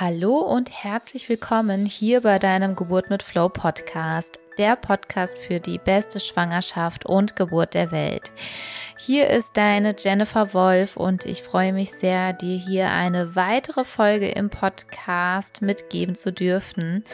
Hallo und herzlich willkommen hier bei deinem Geburt mit Flow Podcast, der Podcast für die beste Schwangerschaft und Geburt der Welt. Hier ist deine Jennifer Wolf und ich freue mich sehr, dir hier eine weitere Folge im Podcast mitgeben zu dürfen.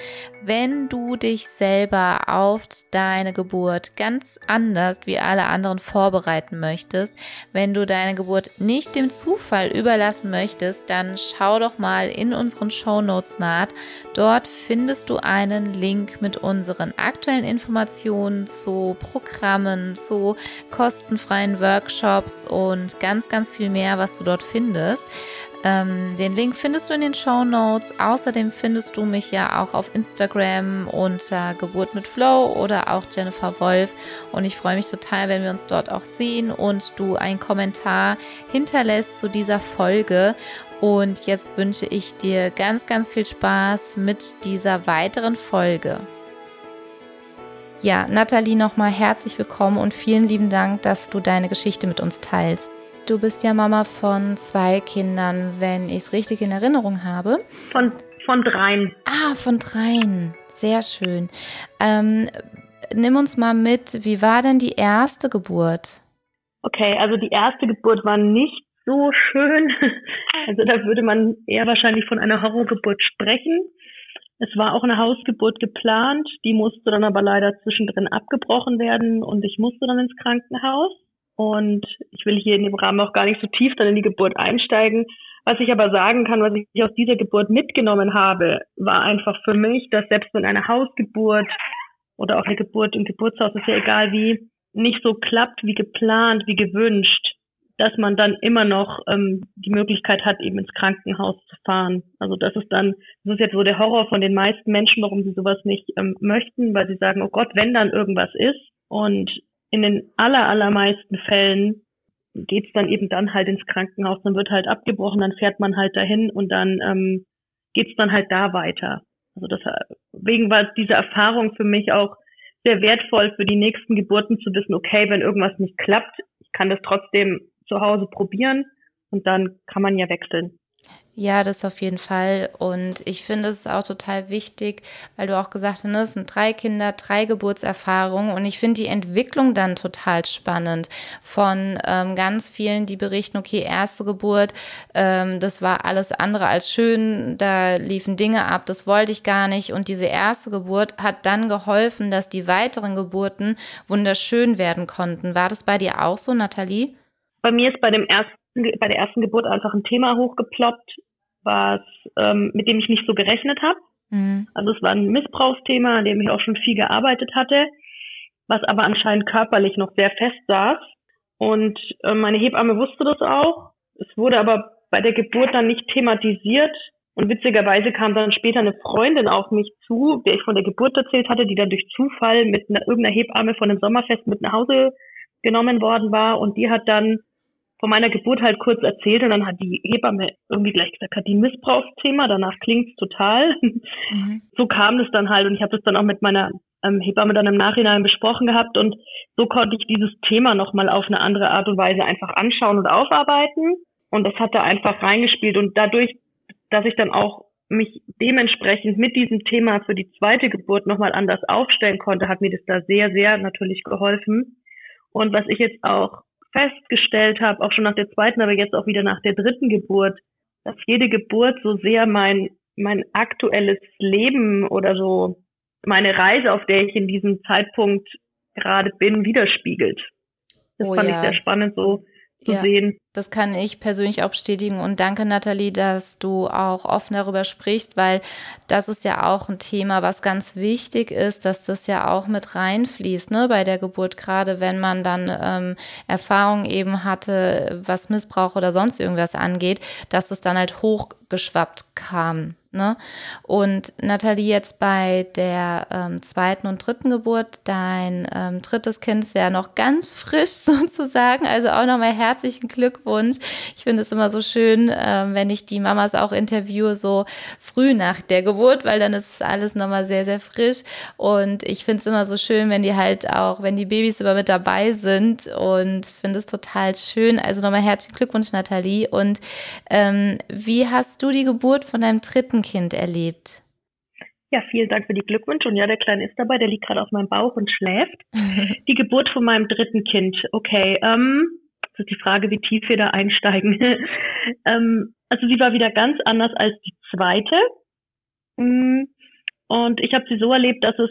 Wenn du dich selber auf deine Geburt ganz anders wie alle anderen vorbereiten möchtest, wenn du deine Geburt nicht dem Zufall überlassen möchtest, dann schau doch mal in unseren Show Notes nach. Dort findest du einen Link mit unseren aktuellen Informationen zu Programmen, zu kostenfreien Workshops Workshops und ganz, ganz viel mehr, was du dort findest. Ähm, den Link findest du in den Show Notes. Außerdem findest du mich ja auch auf Instagram unter Geburt mit Flow oder auch Jennifer Wolf. Und ich freue mich total, wenn wir uns dort auch sehen und du einen Kommentar hinterlässt zu dieser Folge. Und jetzt wünsche ich dir ganz, ganz viel Spaß mit dieser weiteren Folge. Ja, Nathalie, nochmal herzlich willkommen und vielen lieben Dank, dass du deine Geschichte mit uns teilst. Du bist ja Mama von zwei Kindern, wenn ich es richtig in Erinnerung habe. Von, von dreien. Ah, von dreien. Sehr schön. Ähm, nimm uns mal mit, wie war denn die erste Geburt? Okay, also die erste Geburt war nicht so schön. Also da würde man eher wahrscheinlich von einer Horrorgeburt sprechen. Es war auch eine Hausgeburt geplant, die musste dann aber leider zwischendrin abgebrochen werden und ich musste dann ins Krankenhaus. Und ich will hier in dem Rahmen auch gar nicht so tief dann in die Geburt einsteigen. Was ich aber sagen kann, was ich aus dieser Geburt mitgenommen habe, war einfach für mich, dass selbst wenn eine Hausgeburt oder auch eine Geburt im Geburtshaus, ist ja egal wie, nicht so klappt wie geplant, wie gewünscht, dass man dann immer noch ähm, die Möglichkeit hat, eben ins Krankenhaus zu fahren. Also das ist dann, das ist jetzt so der Horror von den meisten Menschen, warum sie sowas nicht ähm, möchten, weil sie sagen, oh Gott, wenn dann irgendwas ist. Und in den aller, allermeisten Fällen geht's dann eben dann halt ins Krankenhaus, dann wird halt abgebrochen, dann fährt man halt dahin und dann ähm, geht's dann halt da weiter. Also deswegen war diese Erfahrung für mich auch sehr wertvoll für die nächsten Geburten zu wissen, okay, wenn irgendwas nicht klappt, ich kann das trotzdem zu Hause probieren und dann kann man ja wechseln. Ja, das auf jeden Fall. Und ich finde es auch total wichtig, weil du auch gesagt hast, ne, es sind drei Kinder, drei Geburtserfahrungen. Und ich finde die Entwicklung dann total spannend von ähm, ganz vielen, die berichten, okay, erste Geburt, ähm, das war alles andere als schön, da liefen Dinge ab, das wollte ich gar nicht. Und diese erste Geburt hat dann geholfen, dass die weiteren Geburten wunderschön werden konnten. War das bei dir auch so, Nathalie? Bei mir ist bei dem ersten, bei der ersten Geburt einfach ein Thema hochgeploppt, was ähm, mit dem ich nicht so gerechnet habe. Mhm. Also es war ein Missbrauchsthema, an dem ich auch schon viel gearbeitet hatte, was aber anscheinend körperlich noch sehr fest saß. Und äh, meine Hebamme wusste das auch. Es wurde aber bei der Geburt dann nicht thematisiert. Und witzigerweise kam dann später eine Freundin auf mich zu, der ich von der Geburt erzählt hatte, die dann durch Zufall mit einer, irgendeiner Hebamme von einem Sommerfest mit nach Hause genommen worden war. Und die hat dann von meiner Geburt halt kurz erzählt und dann hat die Hebamme irgendwie gleich gesagt, hat die Missbrauchsthema, danach klingt's total. Mhm. So kam es dann halt und ich habe das dann auch mit meiner ähm, Hebamme dann im Nachhinein besprochen gehabt und so konnte ich dieses Thema nochmal auf eine andere Art und Weise einfach anschauen und aufarbeiten und das hat da einfach reingespielt und dadurch, dass ich dann auch mich dementsprechend mit diesem Thema für die zweite Geburt nochmal anders aufstellen konnte, hat mir das da sehr, sehr natürlich geholfen. Und was ich jetzt auch festgestellt habe, auch schon nach der zweiten, aber jetzt auch wieder nach der dritten Geburt, dass jede Geburt so sehr mein, mein aktuelles Leben oder so meine Reise, auf der ich in diesem Zeitpunkt gerade bin, widerspiegelt. Das oh, fand ja. ich sehr spannend, so zu ja, sehen. Das kann ich persönlich auch bestätigen und danke Nathalie, dass du auch offen darüber sprichst, weil das ist ja auch ein Thema, was ganz wichtig ist, dass das ja auch mit reinfließt, ne, bei der Geburt, gerade wenn man dann ähm, Erfahrung eben hatte, was Missbrauch oder sonst irgendwas angeht, dass es dann halt hochgeschwappt kam. Ne? Und Nathalie, jetzt bei der ähm, zweiten und dritten Geburt, dein ähm, drittes Kind ist ja noch ganz frisch sozusagen, also auch nochmal herzlichen Glückwunsch. Ich finde es immer so schön, äh, wenn ich die Mamas auch interviewe, so früh nach der Geburt, weil dann ist alles nochmal sehr, sehr frisch. Und ich finde es immer so schön, wenn die halt auch, wenn die Babys immer mit dabei sind und finde es total schön. Also nochmal herzlichen Glückwunsch, Nathalie. Und ähm, wie hast du die Geburt von deinem dritten Kind erlebt? Ja, vielen Dank für die Glückwünsche. Und ja, der Kleine ist dabei, der liegt gerade auf meinem Bauch und schläft. die Geburt von meinem dritten Kind. Okay, ähm, das ist die Frage, wie tief wir da einsteigen. ähm, also sie war wieder ganz anders als die zweite. Mm, und ich habe sie so erlebt, dass es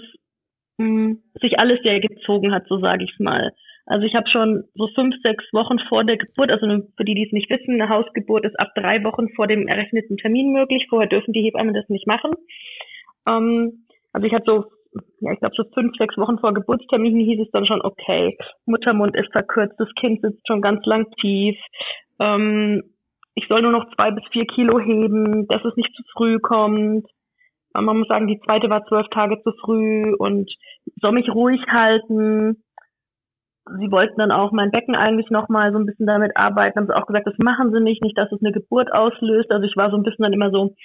mh, mm, sich alles sehr gezogen hat, so sage ich es mal. Also ich habe schon so fünf, sechs Wochen vor der Geburt, also für die, die es nicht wissen, eine Hausgeburt ist ab drei Wochen vor dem errechneten Termin möglich. Vorher dürfen die Hebammen das nicht machen. Ähm, also ich hatte so, ja, ich glaube so fünf, sechs Wochen vor Geburtstermin hieß es dann schon, okay, Muttermund ist verkürzt, das Kind sitzt schon ganz lang tief. Ähm, ich soll nur noch zwei bis vier Kilo heben, dass es nicht zu früh kommt. Man muss sagen, die zweite war zwölf Tage zu früh und soll mich ruhig halten. Sie wollten dann auch mein Becken eigentlich nochmal so ein bisschen damit arbeiten, haben sie auch gesagt, das machen sie nicht, nicht, dass es eine Geburt auslöst. Also ich war so ein bisschen dann immer so,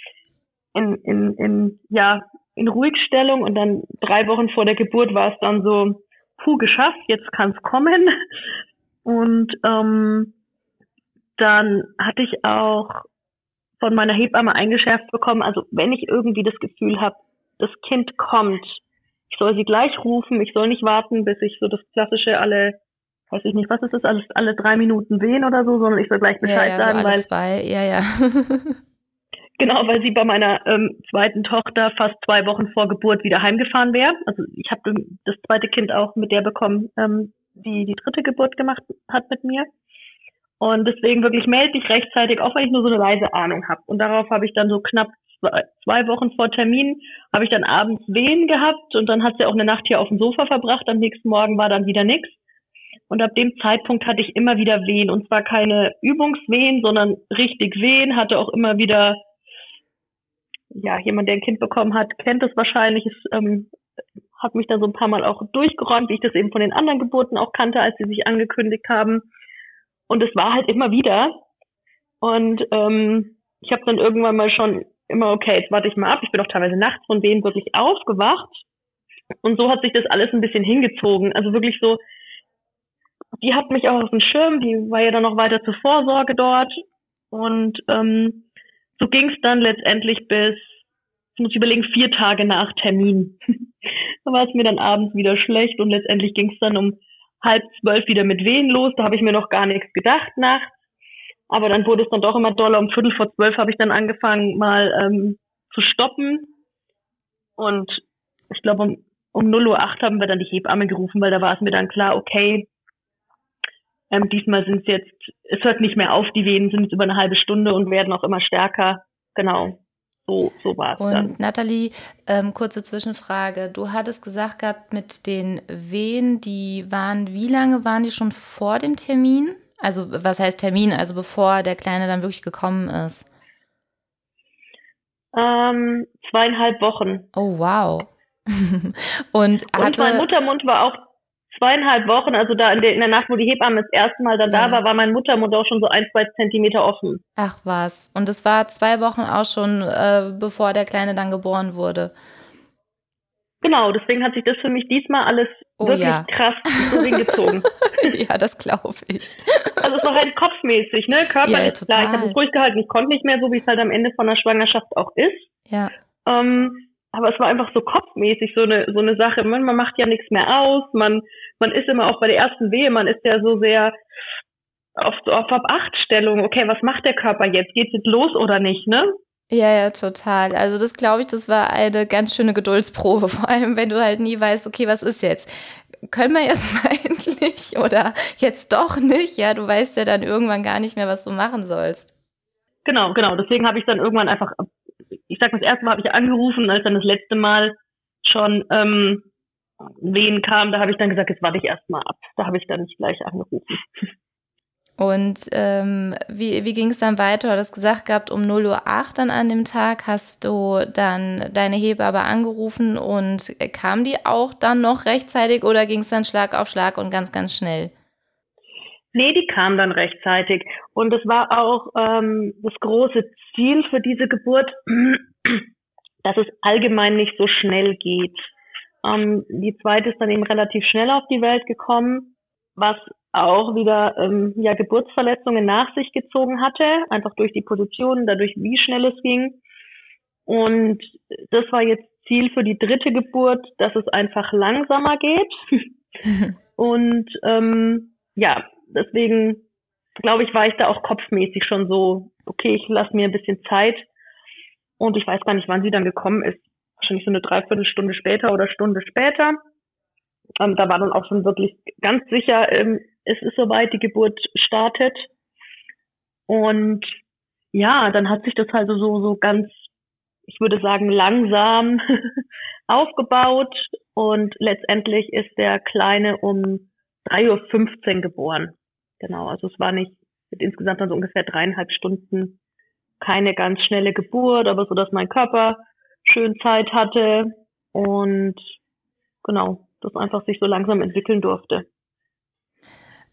in, in, in, ja, in Ruhigstellung und dann drei Wochen vor der Geburt war es dann so, puh, geschafft, jetzt kann es kommen. Und ähm, dann hatte ich auch von meiner Hebamme eingeschärft bekommen, also wenn ich irgendwie das Gefühl habe, das Kind kommt, ich soll sie gleich rufen, ich soll nicht warten, bis ich so das klassische alle, weiß ich nicht, was ist das, alles alle drei Minuten wehen oder so, sondern ich soll gleich Bescheid ja, ja, sagen, so weil zwei, ja, ja. Genau, weil sie bei meiner ähm, zweiten Tochter fast zwei Wochen vor Geburt wieder heimgefahren wäre. Also ich habe das zweite Kind auch mit der bekommen, ähm, die die dritte Geburt gemacht hat mit mir. Und deswegen wirklich melde dich rechtzeitig, auch wenn ich nur so eine leise Ahnung habe. Und darauf habe ich dann so knapp zwei, Wochen vor Termin, habe ich dann abends Wehen gehabt und dann hat sie auch eine Nacht hier auf dem Sofa verbracht. Am nächsten Morgen war dann wieder nix. Und ab dem Zeitpunkt hatte ich immer wieder Wehen. Und zwar keine Übungswehen, sondern richtig Wehen, hatte auch immer wieder ja, jemand, der ein Kind bekommen hat, kennt es wahrscheinlich. Es ähm, hat mich da so ein paar Mal auch durchgeräumt, wie ich das eben von den anderen Geburten auch kannte, als sie sich angekündigt haben. Und es war halt immer wieder. Und ähm, ich habe dann irgendwann mal schon immer, okay, jetzt warte ich mal ab. Ich bin auch teilweise nachts von denen wirklich aufgewacht. Und so hat sich das alles ein bisschen hingezogen. Also wirklich so, die hat mich auch auf dem Schirm, die war ja dann noch weiter zur Vorsorge dort. Und ähm, so ging es dann letztendlich bis, ich muss überlegen, vier Tage nach Termin. da war es mir dann abends wieder schlecht und letztendlich ging es dann um halb zwölf wieder mit Wehen los. Da habe ich mir noch gar nichts gedacht nachts. Aber dann wurde es dann doch immer doller. Um Viertel vor zwölf habe ich dann angefangen, mal ähm, zu stoppen. Und ich glaube, um, um 0.08 Uhr haben wir dann die Hebamme gerufen, weil da war es mir dann klar, okay, ähm, diesmal sind es jetzt, es hört nicht mehr auf, die Wehen sind jetzt über eine halbe Stunde und werden auch immer stärker. Genau. So, so war es. Und dann. Nathalie, ähm, kurze Zwischenfrage. Du hattest gesagt gehabt, mit den Wehen, die waren, wie lange waren die schon vor dem Termin? Also, was heißt Termin? Also, bevor der Kleine dann wirklich gekommen ist? Ähm, zweieinhalb Wochen. Oh, wow. und, und mein Muttermund war auch zweieinhalb Wochen, also da in der, in der Nacht, wo die Hebamme das erste Mal dann ja. da war, war mein Muttermund auch schon so ein, zwei Zentimeter offen. Ach was. Und es war zwei Wochen auch schon, äh, bevor der Kleine dann geboren wurde. Genau, deswegen hat sich das für mich diesmal alles oh, wirklich ja. krass so hingezogen. ja, das glaube ich. Also es war halt kopfmäßig, ne? Körperlich ja, klar. Ich habe es ruhig gehalten. Ich konnte nicht mehr, so wie es halt am Ende von der Schwangerschaft auch ist. Ja. Ähm, aber es war einfach so kopfmäßig so eine so eine Sache. Man, man macht ja nichts mehr aus, man man ist immer auch bei der ersten Wehe, man ist ja so sehr auf, auf Abachtstellung. Okay, was macht der Körper jetzt? Geht's jetzt los oder nicht, ne? Ja, ja, total. Also das glaube ich, das war eine ganz schöne Geduldsprobe, vor allem wenn du halt nie weißt, okay, was ist jetzt? Können wir jetzt mal endlich oder jetzt doch nicht? Ja, du weißt ja dann irgendwann gar nicht mehr, was du machen sollst. Genau, genau. Deswegen habe ich dann irgendwann einfach ich sag mal, das erste Mal habe ich angerufen, als dann das letzte Mal schon ähm, Wehen kam, da habe ich dann gesagt, jetzt warte ich erstmal ab. Da habe ich dann nicht gleich angerufen. Und ähm, wie, wie ging es dann weiter? Du hast gesagt gehabt, um 0.08 Uhr dann an dem Tag hast du dann deine Hebamme angerufen und kam die auch dann noch rechtzeitig oder ging es dann Schlag auf Schlag und ganz, ganz schnell? Nee, die kam dann rechtzeitig. Und es war auch ähm, das große Ziel für diese Geburt, dass es allgemein nicht so schnell geht. Ähm, die zweite ist dann eben relativ schnell auf die Welt gekommen, was auch wieder ähm, ja, Geburtsverletzungen nach sich gezogen hatte, einfach durch die Position, dadurch wie schnell es ging. Und das war jetzt Ziel für die dritte Geburt, dass es einfach langsamer geht. Und ähm, ja, deswegen glaube ich, war ich da auch kopfmäßig schon so, okay, ich lasse mir ein bisschen Zeit. Und ich weiß gar nicht, wann sie dann gekommen ist. Wahrscheinlich so eine Dreiviertelstunde später oder Stunde später. Ähm, da war dann auch schon wirklich ganz sicher, ähm, es ist soweit, die Geburt startet. Und ja, dann hat sich das halt so, so ganz, ich würde sagen, langsam aufgebaut. Und letztendlich ist der Kleine um 3.15 Uhr geboren. Genau, also es war nicht mit insgesamt dann so ungefähr dreieinhalb Stunden keine ganz schnelle Geburt, aber so, dass mein Körper schön Zeit hatte und genau, das einfach sich so langsam entwickeln durfte.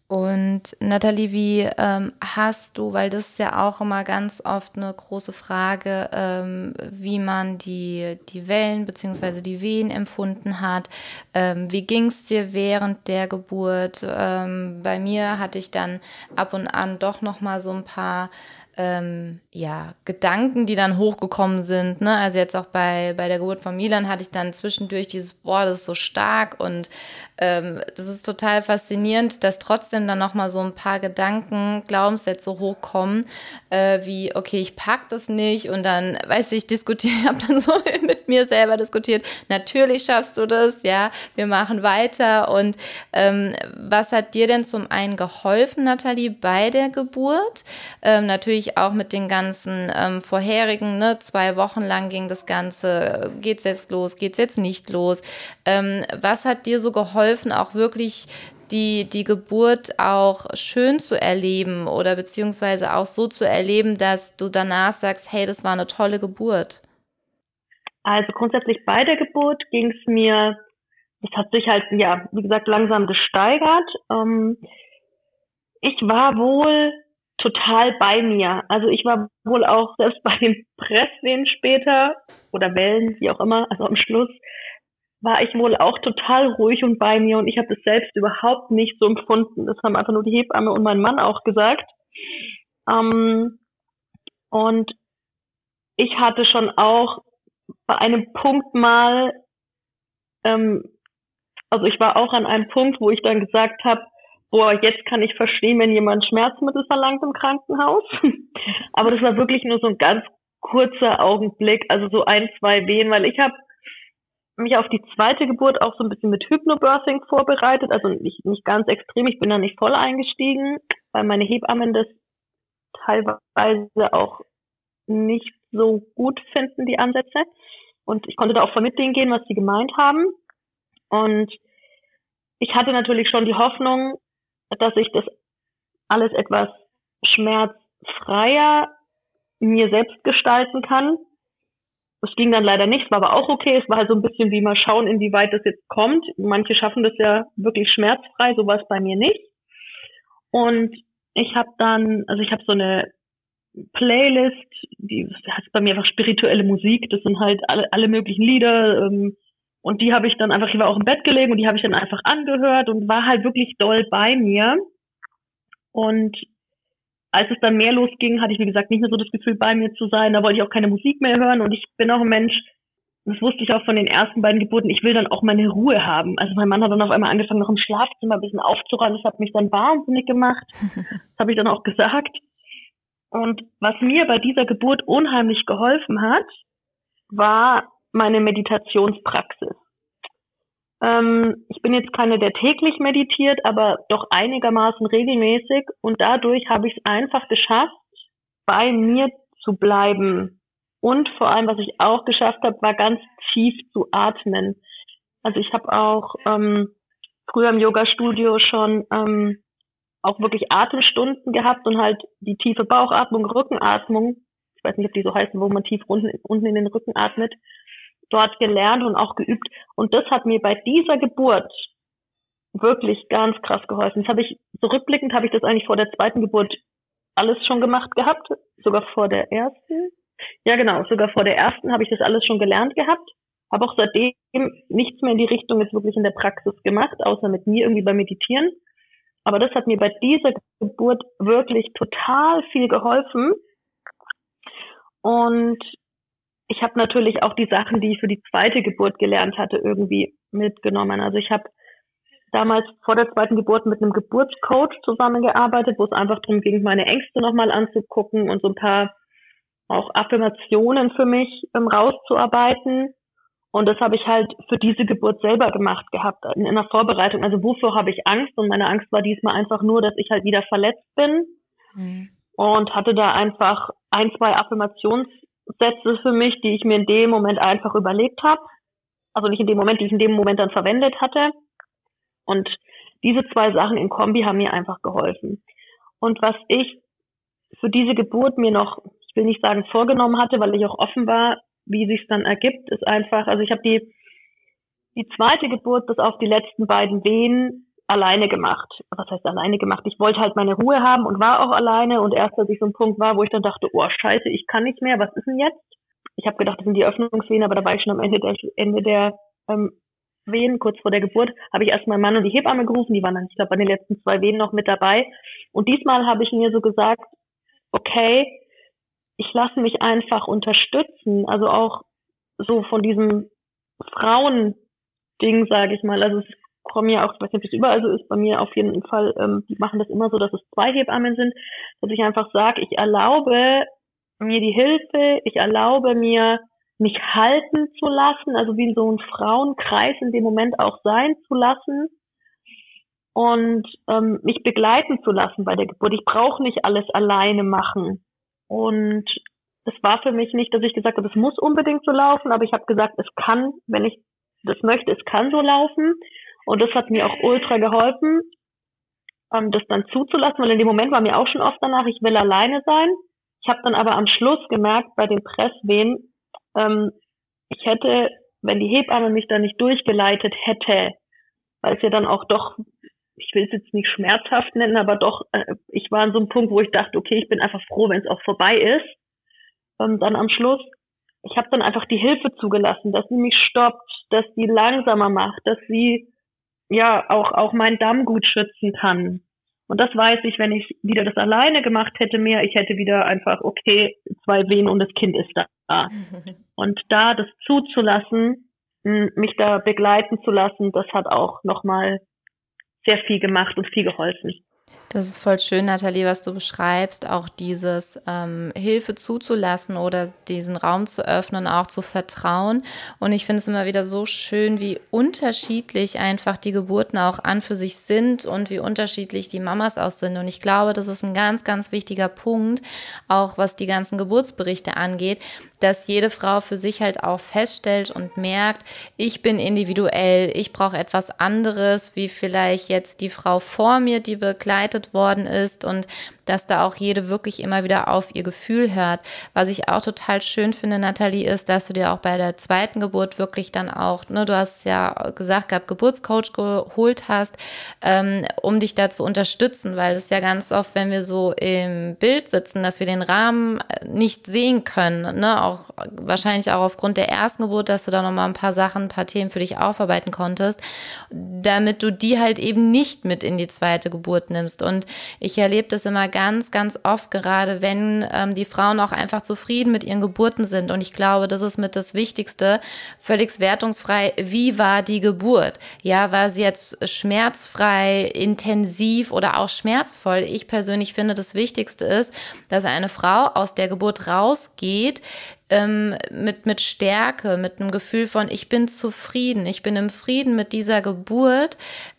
Und Nathalie, wie ähm, hast du, weil das ist ja auch immer ganz oft eine große Frage, ähm, wie man die, die Wellen bzw. die Wehen empfunden hat. Ähm, wie ging es dir während der Geburt? Ähm, bei mir hatte ich dann ab und an doch noch mal so ein paar ähm, ja, Gedanken, die dann hochgekommen sind. Ne? Also jetzt auch bei, bei der Geburt von Milan hatte ich dann zwischendurch dieses, boah, das ist so stark und ähm, das ist total faszinierend, dass trotzdem dann nochmal so ein paar Gedanken, Glaubenssätze hochkommen, äh, wie, okay, ich pack das nicht und dann, weiß ich, diskutiere, habe dann so mit mir selber diskutiert, natürlich schaffst du das, ja, wir machen weiter und ähm, was hat dir denn zum einen geholfen, Nathalie, bei der Geburt? Ähm, natürlich auch mit den ganzen ähm, vorherigen, ne, zwei Wochen lang ging das Ganze, geht's jetzt los, geht's jetzt nicht los? Ähm, was hat dir so geholfen, auch wirklich die, die Geburt auch schön zu erleben oder beziehungsweise auch so zu erleben, dass du danach sagst, hey, das war eine tolle Geburt? Also grundsätzlich bei der Geburt ging es mir, es hat sich halt, ja, wie gesagt, langsam gesteigert. Ähm, ich war wohl total bei mir. Also ich war wohl auch selbst bei den Presswehen später oder Wellen, wie auch immer, also am Schluss, war ich wohl auch total ruhig und bei mir und ich habe das selbst überhaupt nicht so empfunden. Das haben einfach nur die Hebamme und mein Mann auch gesagt. Ähm, und ich hatte schon auch bei einem Punkt mal, ähm, also ich war auch an einem Punkt, wo ich dann gesagt habe, boah, jetzt kann ich verstehen, wenn jemand Schmerzmittel verlangt im Krankenhaus. Aber das war wirklich nur so ein ganz kurzer Augenblick, also so ein, zwei Wehen, weil ich habe mich auf die zweite Geburt auch so ein bisschen mit Hypnobirthing vorbereitet, also nicht, nicht ganz extrem, ich bin da nicht voll eingestiegen, weil meine Hebammen das teilweise auch nicht so gut finden, die Ansätze. Und ich konnte da auch voll mit denen gehen, was sie gemeint haben. Und ich hatte natürlich schon die Hoffnung, dass ich das alles etwas schmerzfreier mir selbst gestalten kann, das ging dann leider nicht, war aber auch okay. Es war halt so ein bisschen wie mal schauen, inwieweit das jetzt kommt. Manche schaffen das ja wirklich schmerzfrei, sowas bei mir nicht. Und ich habe dann, also ich habe so eine Playlist, die heißt bei mir einfach spirituelle Musik. Das sind halt alle, alle möglichen Lieder. Ähm, und die habe ich dann einfach, ich war auch im Bett gelegen und die habe ich dann einfach angehört und war halt wirklich doll bei mir. Und als es dann mehr losging, hatte ich, wie gesagt, nicht mehr so das Gefühl, bei mir zu sein. Da wollte ich auch keine Musik mehr hören. Und ich bin auch ein Mensch, das wusste ich auch von den ersten beiden Geburten, ich will dann auch meine Ruhe haben. Also mein Mann hat dann auf einmal angefangen, noch im Schlafzimmer ein bisschen aufzuräumen. Das hat mich dann wahnsinnig gemacht. Das habe ich dann auch gesagt. Und was mir bei dieser Geburt unheimlich geholfen hat, war meine Meditationspraxis. Ähm, ich bin jetzt keine, der täglich meditiert, aber doch einigermaßen regelmäßig und dadurch habe ich es einfach geschafft, bei mir zu bleiben. Und vor allem, was ich auch geschafft habe, war ganz tief zu atmen. Also ich habe auch ähm, früher im Yoga-Studio schon ähm, auch wirklich Atemstunden gehabt und halt die tiefe Bauchatmung, Rückenatmung, ich weiß nicht, ob die so heißen, wo man tief unten, unten in den Rücken atmet, dort gelernt und auch geübt. Und das hat mir bei dieser Geburt wirklich ganz krass geholfen. Das habe ich, zurückblickend habe ich das eigentlich vor der zweiten Geburt alles schon gemacht gehabt, sogar vor der ersten. Ja, genau, sogar vor der ersten habe ich das alles schon gelernt gehabt. Habe auch seitdem nichts mehr in die Richtung jetzt wirklich in der Praxis gemacht, außer mit mir irgendwie beim Meditieren. Aber das hat mir bei dieser Geburt wirklich total viel geholfen. Und ich habe natürlich auch die Sachen, die ich für die zweite Geburt gelernt hatte, irgendwie mitgenommen. Also ich habe damals vor der zweiten Geburt mit einem Geburtscoach zusammengearbeitet, wo es einfach darum ging, meine Ängste nochmal anzugucken und so ein paar auch Affirmationen für mich ähm, rauszuarbeiten. Und das habe ich halt für diese Geburt selber gemacht gehabt, in, in der Vorbereitung. Also wofür habe ich Angst? Und meine Angst war diesmal einfach nur, dass ich halt wieder verletzt bin. Mhm. Und hatte da einfach ein, zwei Affirmationssätze für mich, die ich mir in dem Moment einfach überlegt habe. Also nicht in dem Moment, die ich in dem Moment dann verwendet hatte. Und diese zwei Sachen in Kombi haben mir einfach geholfen. Und was ich für diese Geburt mir noch, ich will nicht sagen vorgenommen hatte, weil ich auch offen war, wie sich dann ergibt, ist einfach, also ich habe die, die zweite Geburt bis auf die letzten beiden Wehen alleine gemacht. Was heißt alleine gemacht? Ich wollte halt meine Ruhe haben und war auch alleine und erst als ich so ein Punkt war, wo ich dann dachte, oh scheiße, ich kann nicht mehr, was ist denn jetzt? Ich habe gedacht, das sind die Öffnungswehen, aber da war ich schon am Ende der, Ende der ähm, Wehen, kurz vor der Geburt, habe ich erst meinen Mann und die Hebamme gerufen, die waren dann, ich glaube, bei den letzten zwei Wehen noch mit dabei. Und diesmal habe ich mir so gesagt, okay, ich lasse mich einfach unterstützen, also auch so von diesem Frauending, sage ich mal. Also es kommen ja auch, ich weiß nicht, ob es überall so ist, bei mir auf jeden Fall, ähm, die machen das immer so, dass es zwei Hebammen sind, dass ich einfach sage, ich erlaube mir die Hilfe, ich erlaube mir, mich halten zu lassen, also wie so einem Frauenkreis in dem Moment auch sein zu lassen und ähm, mich begleiten zu lassen bei der Geburt. Ich brauche nicht alles alleine machen. Und es war für mich nicht, dass ich gesagt habe, es muss unbedingt so laufen, aber ich habe gesagt, es kann, wenn ich das möchte, es kann so laufen. Und das hat mir auch ultra geholfen, ähm, das dann zuzulassen, weil in dem Moment war mir auch schon oft danach, ich will alleine sein. Ich habe dann aber am Schluss gemerkt, bei den Presswehen, ähm, ich hätte, wenn die Hebamme mich da nicht durchgeleitet hätte, weil es ja dann auch doch ich will es jetzt nicht schmerzhaft nennen, aber doch, äh, ich war an so einem Punkt, wo ich dachte, okay, ich bin einfach froh, wenn es auch vorbei ist. Und dann am Schluss, ich habe dann einfach die Hilfe zugelassen, dass sie mich stoppt, dass sie langsamer macht, dass sie ja auch auch meinen Damm gut schützen kann. Und das weiß ich, wenn ich wieder das alleine gemacht hätte, mehr, ich hätte wieder einfach, okay, zwei Wehen und das Kind ist da. und da das zuzulassen, mich da begleiten zu lassen, das hat auch nochmal sehr viel gemacht und viel geholfen. Das ist voll schön, Nathalie, was du beschreibst, auch dieses ähm, Hilfe zuzulassen oder diesen Raum zu öffnen, auch zu vertrauen. Und ich finde es immer wieder so schön, wie unterschiedlich einfach die Geburten auch an für sich sind und wie unterschiedlich die Mamas auch sind. Und ich glaube, das ist ein ganz, ganz wichtiger Punkt, auch was die ganzen Geburtsberichte angeht, dass jede Frau für sich halt auch feststellt und merkt, ich bin individuell, ich brauche etwas anderes, wie vielleicht jetzt die Frau vor mir, die begleitet worden ist und dass da auch jede wirklich immer wieder auf ihr Gefühl hört. Was ich auch total schön finde, Nathalie, ist, dass du dir auch bei der zweiten Geburt wirklich dann auch, ne, du hast ja gesagt gehabt, Geburtscoach geholt hast, ähm, um dich da zu unterstützen, weil es ja ganz oft, wenn wir so im Bild sitzen, dass wir den Rahmen nicht sehen können, ne, auch wahrscheinlich auch aufgrund der ersten Geburt, dass du da nochmal ein paar Sachen, ein paar Themen für dich aufarbeiten konntest, damit du die halt eben nicht mit in die zweite Geburt nimmst. Und ich erlebe das immer ganz, ganz oft, gerade wenn ähm, die Frauen auch einfach zufrieden mit ihren Geburten sind. Und ich glaube, das ist mit das Wichtigste, völlig wertungsfrei. Wie war die Geburt? Ja, war sie jetzt schmerzfrei, intensiv oder auch schmerzvoll? Ich persönlich finde, das Wichtigste ist, dass eine Frau aus der Geburt rausgeht, ähm, mit, mit Stärke, mit einem Gefühl von, ich bin zufrieden, ich bin im Frieden mit dieser Geburt.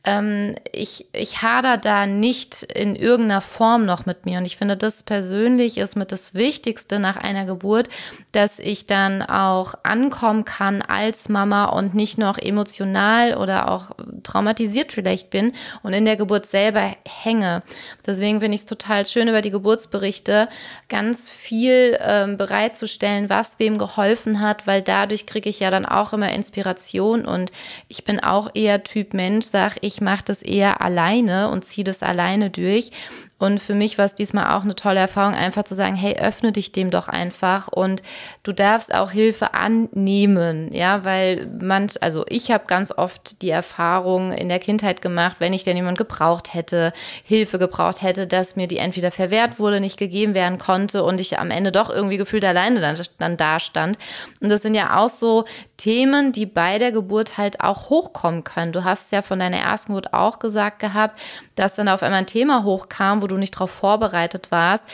Ähm, ich, ich hader da nicht in irgendeiner Form noch mit mir. Und ich finde, das persönlich ist mit das Wichtigste nach einer Geburt, dass ich dann auch ankommen kann als Mama und nicht noch emotional oder auch traumatisiert vielleicht bin und in der Geburt selber hänge. Deswegen finde ich es total schön, über die Geburtsberichte ganz viel ähm, bereitzustellen, das wem geholfen hat, weil dadurch kriege ich ja dann auch immer Inspiration und ich bin auch eher Typ Mensch, sag ich mache das eher alleine und ziehe das alleine durch. Und für mich war es diesmal auch eine tolle Erfahrung, einfach zu sagen, hey, öffne dich dem doch einfach und du darfst auch Hilfe annehmen, ja, weil man, also ich habe ganz oft die Erfahrung in der Kindheit gemacht, wenn ich denn jemand gebraucht hätte, Hilfe gebraucht hätte, dass mir die entweder verwehrt wurde, nicht gegeben werden konnte und ich am Ende doch irgendwie gefühlt alleine dann, dann da stand. Und das sind ja auch so Themen, die bei der Geburt halt auch hochkommen können. Du hast ja von deiner ersten Geburt auch gesagt gehabt, dass dann auf einmal ein Thema hochkam, wo du nicht darauf vorbereitet warst.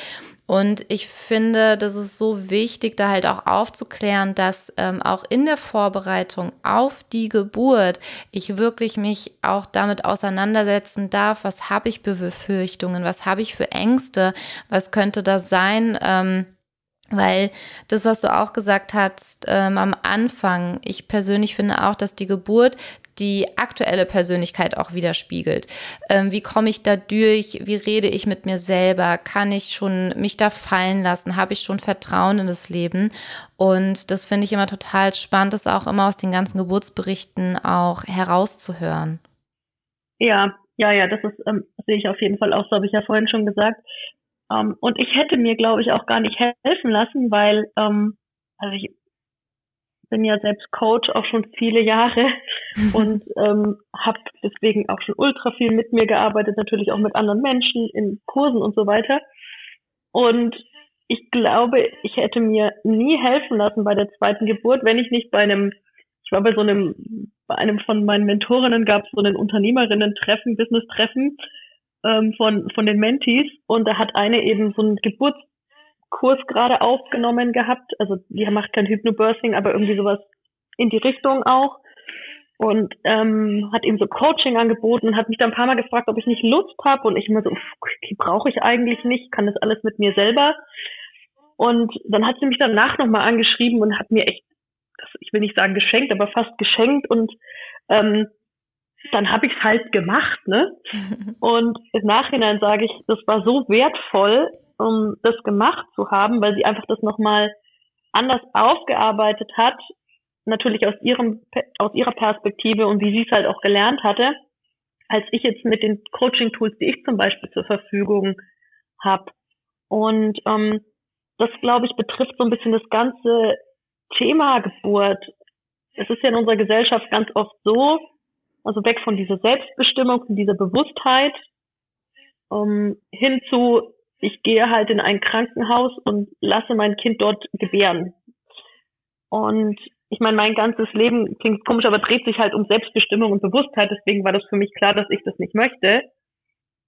Und ich finde, das ist so wichtig, da halt auch aufzuklären, dass ähm, auch in der Vorbereitung auf die Geburt ich wirklich mich auch damit auseinandersetzen darf, was habe ich für Befürchtungen, was habe ich für Ängste, was könnte das sein. Ähm, weil das, was du auch gesagt hast ähm, am Anfang, ich persönlich finde auch, dass die Geburt die aktuelle Persönlichkeit auch widerspiegelt. Ähm, wie komme ich da durch? Wie rede ich mit mir selber? Kann ich schon mich da fallen lassen? Habe ich schon Vertrauen in das Leben? Und das finde ich immer total spannend, das auch immer aus den ganzen Geburtsberichten auch herauszuhören. Ja, ja, ja, das ist, ähm, sehe ich auf jeden Fall auch, so habe ich ja vorhin schon gesagt. Ähm, und ich hätte mir, glaube ich, auch gar nicht helfen lassen, weil, ähm, also ich bin ja selbst Coach auch schon viele Jahre und ähm, habe deswegen auch schon ultra viel mit mir gearbeitet, natürlich auch mit anderen Menschen in Kursen und so weiter. Und ich glaube, ich hätte mir nie helfen lassen bei der zweiten Geburt, wenn ich nicht bei einem, ich war bei so einem, bei einem von meinen Mentorinnen gab es so einen Unternehmerinnen-Treffen, Business-Treffen ähm, von, von den Mentees und da hat eine eben so einen Geburts Kurs gerade aufgenommen gehabt. Also die macht kein Hypnobirthing, aber irgendwie sowas in die Richtung auch. Und ähm, hat ihm so Coaching angeboten und hat mich dann ein paar Mal gefragt, ob ich nicht Lust habe. Und ich immer so, die brauche ich eigentlich nicht, kann das alles mit mir selber. Und dann hat sie mich danach nochmal angeschrieben und hat mir echt, ich will nicht sagen geschenkt, aber fast geschenkt. Und ähm, dann habe ich es halt gemacht, ne? Und im Nachhinein sage ich, das war so wertvoll, um das gemacht zu haben, weil sie einfach das nochmal anders aufgearbeitet hat, natürlich aus ihrem, aus ihrer Perspektive und wie sie es halt auch gelernt hatte, als ich jetzt mit den Coaching-Tools, die ich zum Beispiel zur Verfügung habe. Und ähm, das, glaube ich, betrifft so ein bisschen das ganze Thema Geburt. Es ist ja in unserer Gesellschaft ganz oft so, also weg von dieser Selbstbestimmung, von dieser Bewusstheit, um, hin zu, ich gehe halt in ein Krankenhaus und lasse mein Kind dort gebären. Und ich meine, mein ganzes Leben klingt komisch, aber dreht sich halt um Selbstbestimmung und Bewusstheit. Deswegen war das für mich klar, dass ich das nicht möchte.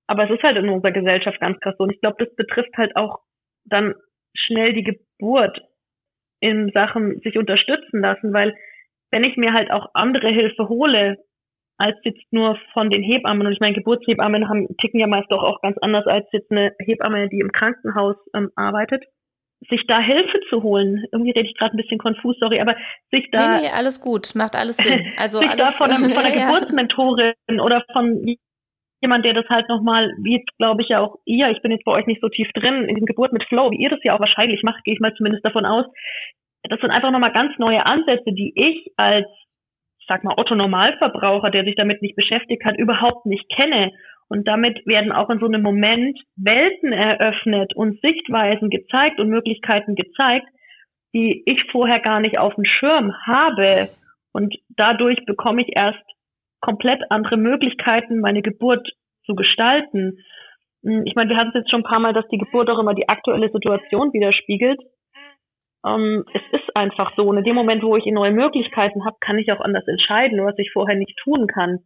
Aber es ist halt in unserer Gesellschaft ganz krass so. Und ich glaube, das betrifft halt auch dann schnell die Geburt in Sachen sich unterstützen lassen, weil wenn ich mir halt auch andere Hilfe hole, als jetzt nur von den Hebammen. Und ich meine, Geburtshebammen haben, ticken ja meist doch auch ganz anders als jetzt eine Hebamme, die im Krankenhaus ähm, arbeitet. Sich da Hilfe zu holen, irgendwie rede ich gerade ein bisschen konfus, sorry, aber sich da. Nee, nee, alles gut, macht alles Sinn. Also sich alles, da von, einem, von einer ja. Geburtsmentorin oder von jemand, der das halt nochmal, wie jetzt glaube ich ja auch ihr, ich bin jetzt bei euch nicht so tief drin, in dem Geburt mit Flow, wie ihr das ja auch wahrscheinlich macht, gehe ich mal zumindest davon aus. Das sind einfach nochmal ganz neue Ansätze, die ich als sag mal, Otto Normalverbraucher, der sich damit nicht beschäftigt hat, überhaupt nicht kenne. Und damit werden auch in so einem Moment Welten eröffnet und Sichtweisen gezeigt und Möglichkeiten gezeigt, die ich vorher gar nicht auf dem Schirm habe. Und dadurch bekomme ich erst komplett andere Möglichkeiten, meine Geburt zu gestalten. Ich meine, wir hatten es jetzt schon ein paar Mal, dass die Geburt auch immer die aktuelle Situation widerspiegelt. Ähm, es ist einfach so. Und in dem Moment, wo ich neue Möglichkeiten habe, kann ich auch anders entscheiden, was ich vorher nicht tun kann.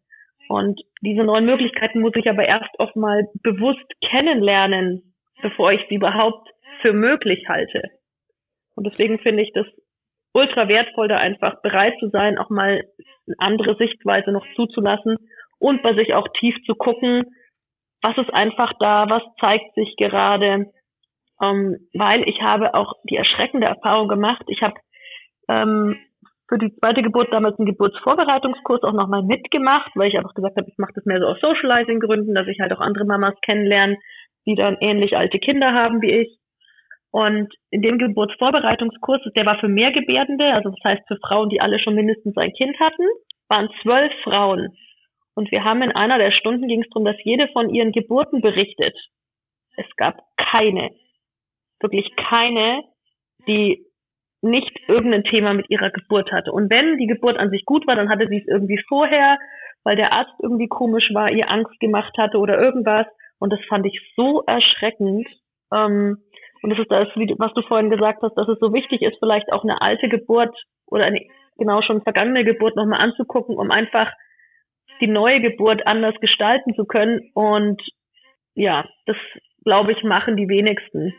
Und diese neuen Möglichkeiten muss ich aber erst oft mal bewusst kennenlernen, bevor ich sie überhaupt für möglich halte. Und deswegen finde ich das ultra wertvoll, da einfach bereit zu sein, auch mal eine andere Sichtweise noch zuzulassen und bei sich auch tief zu gucken, was ist einfach da, was zeigt sich gerade, ähm, weil ich habe auch die erschreckende Erfahrung gemacht. Ich habe ähm, für die zweite Geburt damals einen Geburtsvorbereitungskurs auch nochmal mitgemacht, weil ich einfach gesagt habe, ich mache das mehr so aus Socializing-Gründen, dass ich halt auch andere Mamas kennenlerne, die dann ähnlich alte Kinder haben wie ich. Und in dem Geburtsvorbereitungskurs, der war für Mehrgebärdende, also das heißt für Frauen, die alle schon mindestens ein Kind hatten, waren zwölf Frauen. Und wir haben in einer der Stunden ging es darum, dass jede von ihren Geburten berichtet. Es gab keine, wirklich keine, die nicht irgendein Thema mit ihrer Geburt hatte. Und wenn die Geburt an sich gut war, dann hatte sie es irgendwie vorher, weil der Arzt irgendwie komisch war, ihr Angst gemacht hatte oder irgendwas. Und das fand ich so erschreckend. Ähm, und das ist das, was du vorhin gesagt hast, dass es so wichtig ist, vielleicht auch eine alte Geburt oder eine genau schon vergangene Geburt nochmal anzugucken, um einfach die neue Geburt anders gestalten zu können. Und ja, das glaube ich, machen die wenigsten.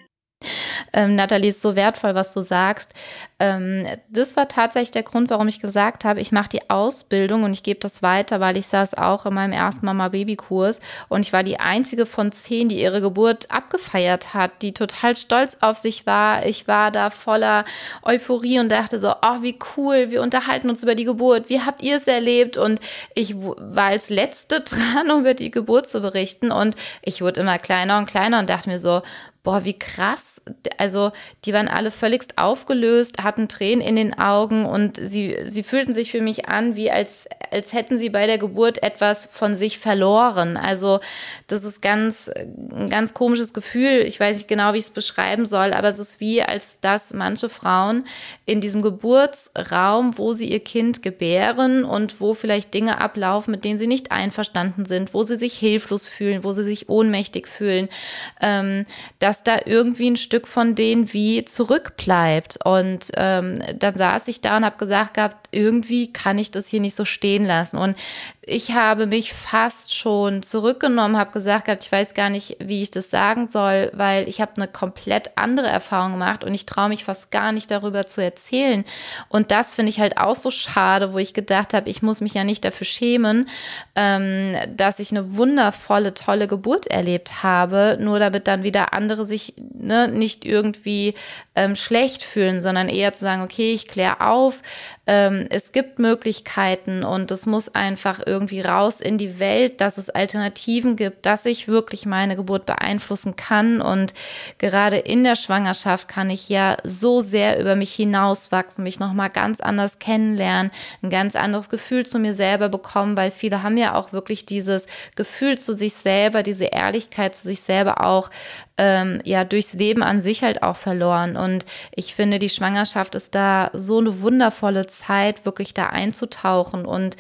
Ähm, Nathalie, ist so wertvoll, was du sagst. Ähm, das war tatsächlich der Grund, warum ich gesagt habe, ich mache die Ausbildung und ich gebe das weiter, weil ich saß auch in meinem ersten Mama-Baby-Kurs und ich war die einzige von zehn, die ihre Geburt abgefeiert hat, die total stolz auf sich war. Ich war da voller Euphorie und dachte so, oh, wie cool, wir unterhalten uns über die Geburt, wie habt ihr es erlebt? Und ich war als Letzte dran, um über die Geburt zu berichten und ich wurde immer kleiner und kleiner und dachte mir so, boah, wie krass. Also die waren alle völligst aufgelöst, hatten Tränen in den Augen und sie, sie fühlten sich für mich an, wie als, als hätten sie bei der Geburt etwas von sich verloren. Also das ist ganz, ein ganz komisches Gefühl. Ich weiß nicht genau, wie ich es beschreiben soll, aber es ist wie, als dass manche Frauen in diesem Geburtsraum, wo sie ihr Kind gebären und wo vielleicht Dinge ablaufen, mit denen sie nicht einverstanden sind, wo sie sich hilflos fühlen, wo sie sich ohnmächtig fühlen, ähm, dass da irgendwie ein Stück von denen wie zurückbleibt. Und ähm, dann saß ich da und habe gesagt gehabt, irgendwie kann ich das hier nicht so stehen lassen. Und ich habe mich fast schon zurückgenommen, habe gesagt gehabt, ich weiß gar nicht, wie ich das sagen soll, weil ich habe eine komplett andere Erfahrung gemacht und ich traue mich fast gar nicht darüber zu erzählen. Und das finde ich halt auch so schade, wo ich gedacht habe, ich muss mich ja nicht dafür schämen, ähm, dass ich eine wundervolle, tolle Geburt erlebt habe, nur damit dann wieder andere sich ne, nicht irgendwie ähm, schlecht fühlen, sondern eher zu sagen, okay, ich kläre auf, ähm, es gibt Möglichkeiten und es muss einfach irgendwie raus in die Welt, dass es Alternativen gibt, dass ich wirklich meine Geburt beeinflussen kann. Und gerade in der Schwangerschaft kann ich ja so sehr über mich hinauswachsen, mich nochmal ganz anders kennenlernen, ein ganz anderes Gefühl zu mir selber bekommen, weil viele haben ja auch wirklich dieses Gefühl zu sich selber, diese Ehrlichkeit zu sich selber auch ähm, ja durchs Leben an sich halt auch verloren. Und ich finde, die Schwangerschaft ist da so eine wundervolle Zeit, wirklich da einzutauchen und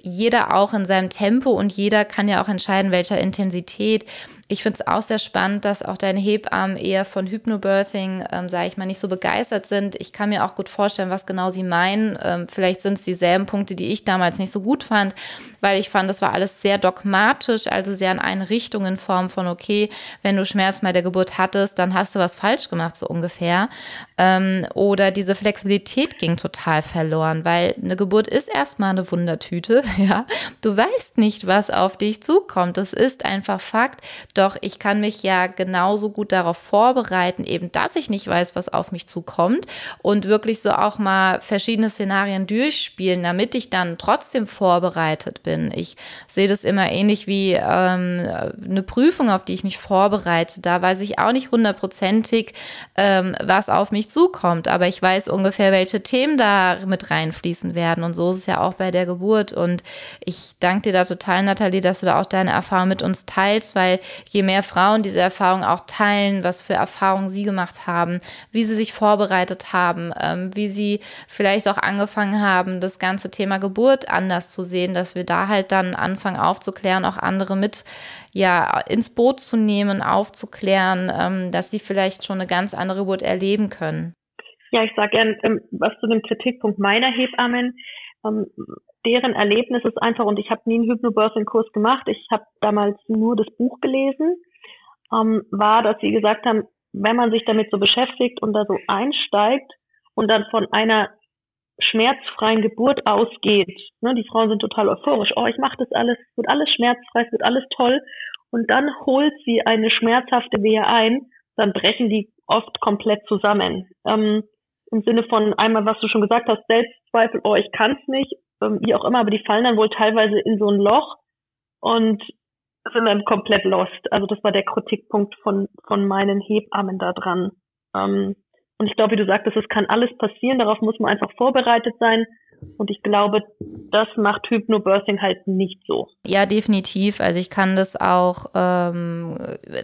jeder auch in seinem Tempo und jeder kann ja auch entscheiden, welcher Intensität. Ich finde es auch sehr spannend, dass auch deine Hebammen eher von Hypnobirthing, ähm, sage ich mal, nicht so begeistert sind. Ich kann mir auch gut vorstellen, was genau sie meinen. Ähm, vielleicht sind es dieselben Punkte, die ich damals nicht so gut fand, weil ich fand, das war alles sehr dogmatisch, also sehr in eine Richtung in Form von, okay, wenn du Schmerz bei der Geburt hattest, dann hast du was falsch gemacht, so ungefähr. Ähm, oder diese Flexibilität ging total verloren, weil eine Geburt ist erstmal eine Wundertüte, ja. Du weißt nicht, was auf dich zukommt. Das ist einfach Fakt. Doch ich kann mich ja genauso gut darauf vorbereiten, eben, dass ich nicht weiß, was auf mich zukommt und wirklich so auch mal verschiedene Szenarien durchspielen, damit ich dann trotzdem vorbereitet bin. Ich sehe das immer ähnlich wie ähm, eine Prüfung, auf die ich mich vorbereite. Da weiß ich auch nicht hundertprozentig, ähm, was auf mich zukommt, aber ich weiß ungefähr, welche Themen da mit reinfließen werden. Und so ist es ja auch bei der Geburt. Und ich danke dir da total, Nathalie, dass du da auch deine Erfahrung mit uns teilst, weil je mehr Frauen diese Erfahrung auch teilen, was für Erfahrungen sie gemacht haben, wie sie sich vorbereitet haben, ähm, wie sie vielleicht auch angefangen haben, das ganze Thema Geburt anders zu sehen, dass wir da halt dann anfangen aufzuklären, auch andere mit ja ins Boot zu nehmen, aufzuklären, ähm, dass sie vielleicht schon eine ganz andere Geburt erleben können. Ja, ich sage gern ähm, was zu dem Kritikpunkt meiner Hebammen. Ähm, deren Erlebnis ist einfach, und ich habe nie einen Hypnobirthing-Kurs gemacht, ich habe damals nur das Buch gelesen, ähm, war, dass sie gesagt haben, wenn man sich damit so beschäftigt und da so einsteigt und dann von einer schmerzfreien Geburt ausgeht, ne, die Frauen sind total euphorisch, oh, ich mache das alles, wird alles schmerzfrei, es wird alles toll, und dann holt sie eine schmerzhafte Wehe ein, dann brechen die oft komplett zusammen. Ähm, Im Sinne von einmal, was du schon gesagt hast, Selbstzweifel, oh, ich kann's nicht, ähm, wie auch immer, aber die fallen dann wohl teilweise in so ein Loch und sind dann komplett lost. Also das war der Kritikpunkt von, von meinen Hebammen da dran. Ähm, und ich glaube, wie du sagtest, es kann alles passieren, darauf muss man einfach vorbereitet sein. Und ich glaube, das macht Hypnobirthing halt nicht so. Ja, definitiv. Also ich kann das auch, ähm,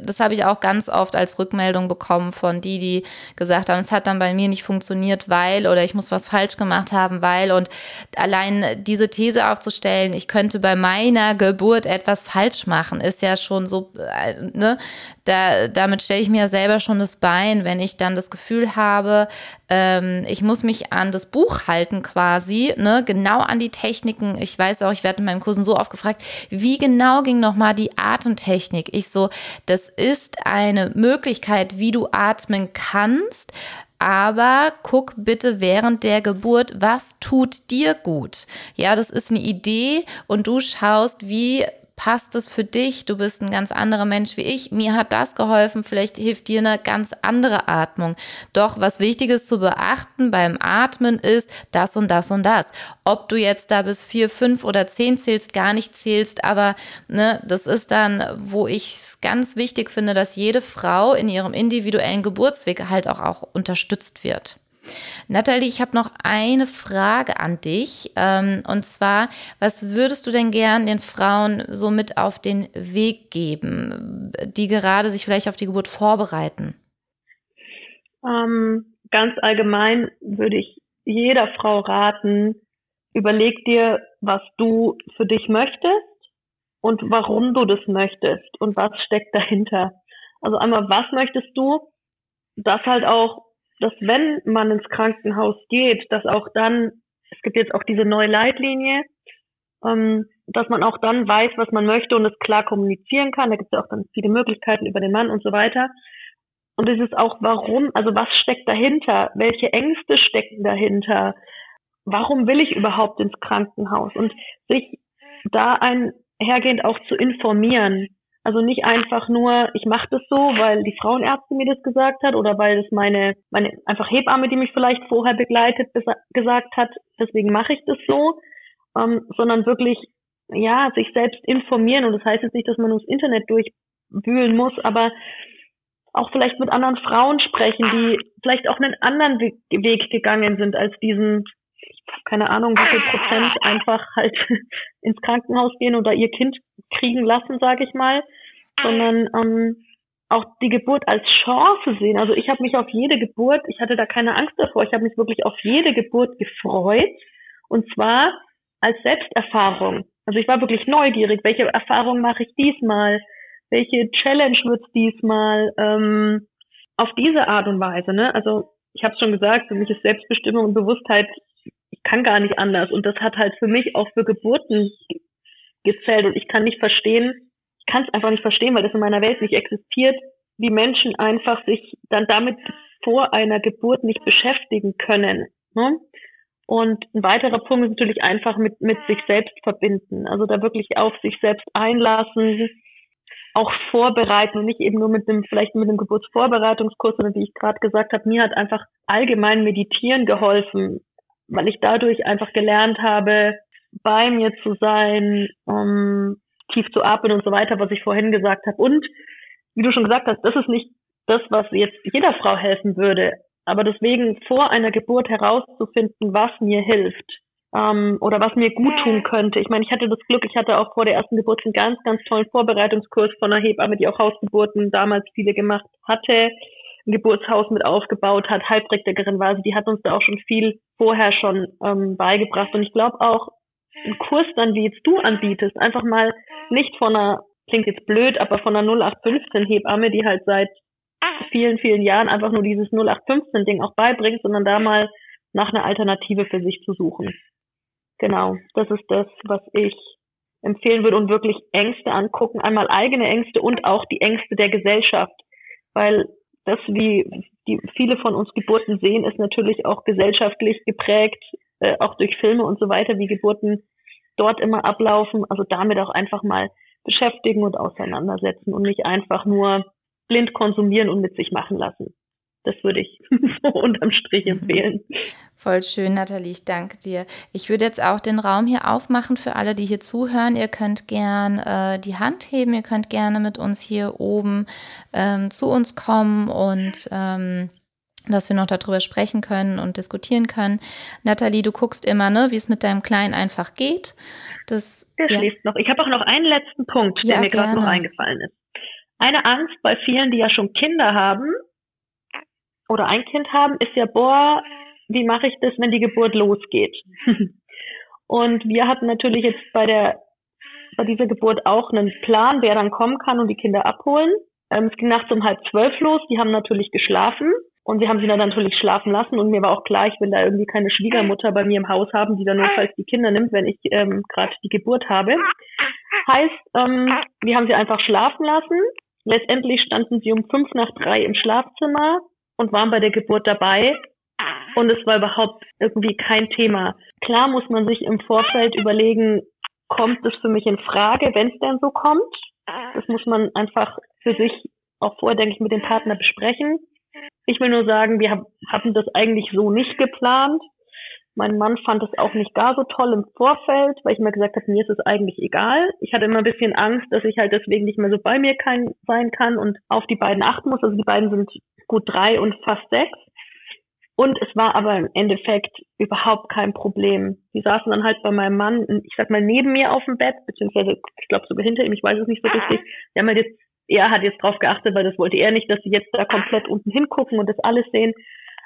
das habe ich auch ganz oft als Rückmeldung bekommen von die, die gesagt haben, es hat dann bei mir nicht funktioniert, weil oder ich muss was falsch gemacht haben, weil und allein diese These aufzustellen, ich könnte bei meiner Geburt etwas falsch machen, ist ja schon so, äh, ne, da, damit stelle ich mir selber schon das Bein, wenn ich dann das Gefühl habe, ähm, ich muss mich an das Buch halten quasi, ne, genau an die Techniken. Ich weiß auch, ich werde in meinen Kursen so oft gefragt, wie genau ging nochmal die Atemtechnik? Ich so, das ist eine Möglichkeit, wie du atmen kannst, aber guck bitte während der Geburt, was tut dir gut? Ja, das ist eine Idee und du schaust, wie passt es für dich? Du bist ein ganz anderer Mensch wie ich. Mir hat das geholfen. Vielleicht hilft dir eine ganz andere Atmung. Doch was Wichtiges zu beachten beim Atmen ist das und das und das. Ob du jetzt da bis vier, fünf oder zehn zählst, gar nicht zählst, aber ne, das ist dann, wo ich es ganz wichtig finde, dass jede Frau in ihrem individuellen Geburtsweg halt auch, auch unterstützt wird. Nathalie, ich habe noch eine Frage an dich. Ähm, und zwar, was würdest du denn gern den Frauen so mit auf den Weg geben, die gerade sich vielleicht auf die Geburt vorbereiten? Ähm, ganz allgemein würde ich jeder Frau raten, überleg dir, was du für dich möchtest und warum du das möchtest und was steckt dahinter. Also einmal, was möchtest du? Das halt auch dass wenn man ins Krankenhaus geht, dass auch dann, es gibt jetzt auch diese neue Leitlinie, ähm, dass man auch dann weiß, was man möchte und es klar kommunizieren kann. Da gibt es ja auch dann viele Möglichkeiten über den Mann und so weiter. Und es ist auch, warum, also was steckt dahinter? Welche Ängste stecken dahinter? Warum will ich überhaupt ins Krankenhaus? Und sich da einhergehend auch zu informieren. Also nicht einfach nur, ich mache das so, weil die Frauenärztin mir das gesagt hat oder weil es meine, meine einfach Hebamme, die mich vielleicht vorher begleitet, gesagt hat, deswegen mache ich das so, ähm, sondern wirklich, ja, sich selbst informieren. Und das heißt jetzt nicht, dass man ums Internet durchwühlen muss, aber auch vielleicht mit anderen Frauen sprechen, die vielleicht auch einen anderen Weg gegangen sind als diesen, keine Ahnung, wie viel Prozent einfach halt ins Krankenhaus gehen oder ihr Kind kriegen lassen, sage ich mal, sondern ähm, auch die Geburt als Chance sehen. Also ich habe mich auf jede Geburt, ich hatte da keine Angst davor, ich habe mich wirklich auf jede Geburt gefreut und zwar als Selbsterfahrung. Also ich war wirklich neugierig, welche Erfahrung mache ich diesmal, welche Challenge wird es diesmal, ähm, auf diese Art und Weise. Ne? Also ich habe schon gesagt, für mich ist Selbstbestimmung und Bewusstheit, ich kann gar nicht anders und das hat halt für mich auch für Geburten gezählt und ich kann nicht verstehen, kann es einfach nicht verstehen, weil das in meiner Welt nicht existiert, wie Menschen einfach sich dann damit vor einer Geburt nicht beschäftigen können. Ne? Und ein weiterer Punkt ist natürlich einfach mit, mit sich selbst verbinden. Also da wirklich auf sich selbst einlassen, auch vorbereiten und nicht eben nur mit dem, vielleicht mit dem Geburtsvorbereitungskurs, sondern wie ich gerade gesagt habe, mir hat einfach allgemein meditieren geholfen, weil ich dadurch einfach gelernt habe, bei mir zu sein, um tief zu atmen und so weiter, was ich vorhin gesagt habe. Und wie du schon gesagt hast, das ist nicht das, was jetzt jeder Frau helfen würde. Aber deswegen vor einer Geburt herauszufinden, was mir hilft ähm, oder was mir gut tun könnte. Ich meine, ich hatte das Glück, ich hatte auch vor der ersten Geburt einen ganz, ganz tollen Vorbereitungskurs von einer Hebamme, die auch Hausgeburten damals viele gemacht hatte, ein Geburtshaus mit aufgebaut hat, Heilpraktikerin war sie, die hat uns da auch schon viel vorher schon ähm, beigebracht. Und ich glaube auch, einen Kurs dann, wie jetzt du anbietest, einfach mal nicht von einer, klingt jetzt blöd, aber von einer 0815 Hebamme, die halt seit vielen, vielen Jahren einfach nur dieses 0815 Ding auch beibringt, sondern da mal nach einer Alternative für sich zu suchen. Genau, das ist das, was ich empfehlen würde und wirklich Ängste angucken, einmal eigene Ängste und auch die Ängste der Gesellschaft, weil das, wie die viele von uns Geburten sehen, ist natürlich auch gesellschaftlich geprägt, äh, auch durch Filme und so weiter, wie Geburten dort immer ablaufen. Also damit auch einfach mal beschäftigen und auseinandersetzen und nicht einfach nur blind konsumieren und mit sich machen lassen. Das würde ich so unterm Strich empfehlen. Voll schön, Nathalie, ich danke dir. Ich würde jetzt auch den Raum hier aufmachen für alle, die hier zuhören. Ihr könnt gern äh, die Hand heben, ihr könnt gerne mit uns hier oben ähm, zu uns kommen und ähm, dass wir noch darüber sprechen können und diskutieren können. Nathalie, du guckst immer, ne, wie es mit deinem Kleinen einfach geht. Das, der ja. schläft noch. Ich habe auch noch einen letzten Punkt, der ja, mir gerade noch eingefallen ist. Eine Angst bei vielen, die ja schon Kinder haben oder ein Kind haben, ist ja, boah, wie mache ich das, wenn die Geburt losgeht? und wir hatten natürlich jetzt bei der bei dieser Geburt auch einen Plan, wer dann kommen kann und die Kinder abholen. Ähm, es ging nachts um halb zwölf los. Die haben natürlich geschlafen und sie haben sie dann natürlich schlafen lassen. Und mir war auch klar, ich will da irgendwie keine Schwiegermutter bei mir im Haus haben, die dann notfalls die Kinder nimmt, wenn ich ähm, gerade die Geburt habe. Heißt, ähm, wir haben sie einfach schlafen lassen. Letztendlich standen sie um fünf nach drei im Schlafzimmer und waren bei der Geburt dabei. Und es war überhaupt irgendwie kein Thema. Klar muss man sich im Vorfeld überlegen, kommt es für mich in Frage, wenn es denn so kommt? Das muss man einfach für sich auch vorher, denke ich, mit dem Partner besprechen. Ich will nur sagen, wir hatten das eigentlich so nicht geplant. Mein Mann fand es auch nicht gar so toll im Vorfeld, weil ich mir gesagt habe, mir ist es eigentlich egal. Ich hatte immer ein bisschen Angst, dass ich halt deswegen nicht mehr so bei mir kann, sein kann und auf die beiden achten muss. Also die beiden sind gut drei und fast sechs. Und es war aber im Endeffekt überhaupt kein Problem. Die saßen dann halt bei meinem Mann, ich sag mal, neben mir auf dem Bett, beziehungsweise ich glaube sogar hinter ihm, ich weiß es nicht so richtig. Die haben halt jetzt, er hat jetzt drauf geachtet, weil das wollte er nicht, dass sie jetzt da komplett unten hingucken und das alles sehen.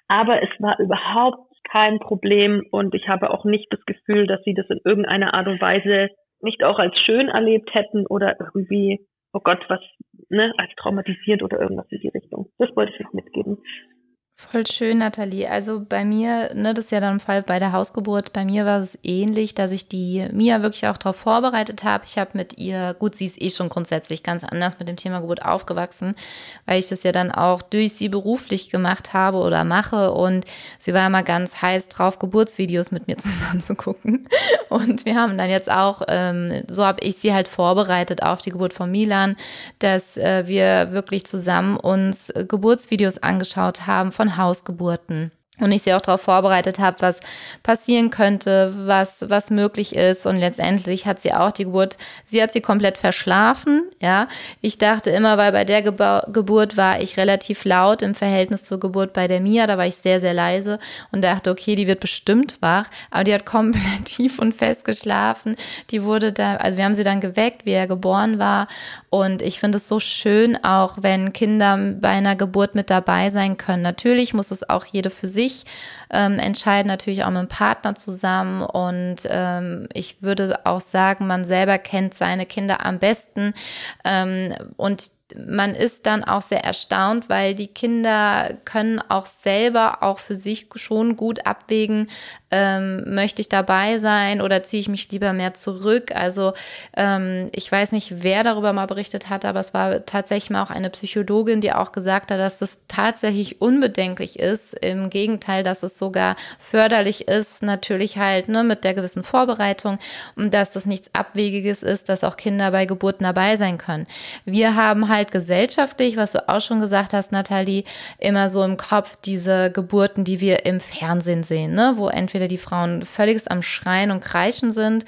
Aber es war überhaupt kein Problem und ich habe auch nicht das Gefühl, dass sie das in irgendeiner Art und Weise nicht auch als schön erlebt hätten oder irgendwie, oh Gott, was, ne, als traumatisierend oder irgendwas in die Richtung. Das wollte ich euch mitgeben. Voll schön, Nathalie. Also bei mir, ne, das ist ja dann im Fall bei der Hausgeburt, bei mir war es ähnlich, dass ich die Mia wirklich auch darauf vorbereitet habe. Ich habe mit ihr, gut, sie ist eh schon grundsätzlich ganz anders mit dem Thema Geburt aufgewachsen, weil ich das ja dann auch durch sie beruflich gemacht habe oder mache und sie war immer ganz heiß drauf, Geburtsvideos mit mir zusammen zu gucken. Und wir haben dann jetzt auch, ähm, so habe ich sie halt vorbereitet auf die Geburt von Milan, dass äh, wir wirklich zusammen uns Geburtsvideos angeschaut haben von Hausgeburten und ich sie auch darauf vorbereitet habe, was passieren könnte, was, was möglich ist. Und letztendlich hat sie auch die Geburt, sie hat sie komplett verschlafen. Ja, ich dachte immer, weil bei der Geba Geburt war ich relativ laut im Verhältnis zur Geburt bei der Mia, da war ich sehr, sehr leise und dachte, okay, die wird bestimmt wach, aber die hat komplett tief und fest geschlafen. Die wurde da, also wir haben sie dann geweckt, wie er geboren war. Und ich finde es so schön, auch wenn Kinder bei einer Geburt mit dabei sein können. Natürlich muss es auch jede für sich sich ähm, entscheiden, natürlich auch mit dem Partner zusammen. Und ähm, ich würde auch sagen, man selber kennt seine Kinder am besten. Ähm, und man ist dann auch sehr erstaunt, weil die Kinder können auch selber auch für sich schon gut abwägen, ähm, möchte ich dabei sein oder ziehe ich mich lieber mehr zurück. Also ähm, ich weiß nicht, wer darüber mal berichtet hat, aber es war tatsächlich mal auch eine Psychologin, die auch gesagt hat, dass es tatsächlich unbedenklich ist. Im Gegenteil, dass es sogar förderlich ist, natürlich halt ne, mit der gewissen Vorbereitung und dass das nichts Abwegiges ist, dass auch Kinder bei Geburten dabei sein können. Wir haben halt gesellschaftlich, was du auch schon gesagt hast, Nathalie, immer so im Kopf diese Geburten, die wir im Fernsehen sehen, ne? wo entweder die Frauen völligst am Schreien und Kreischen sind,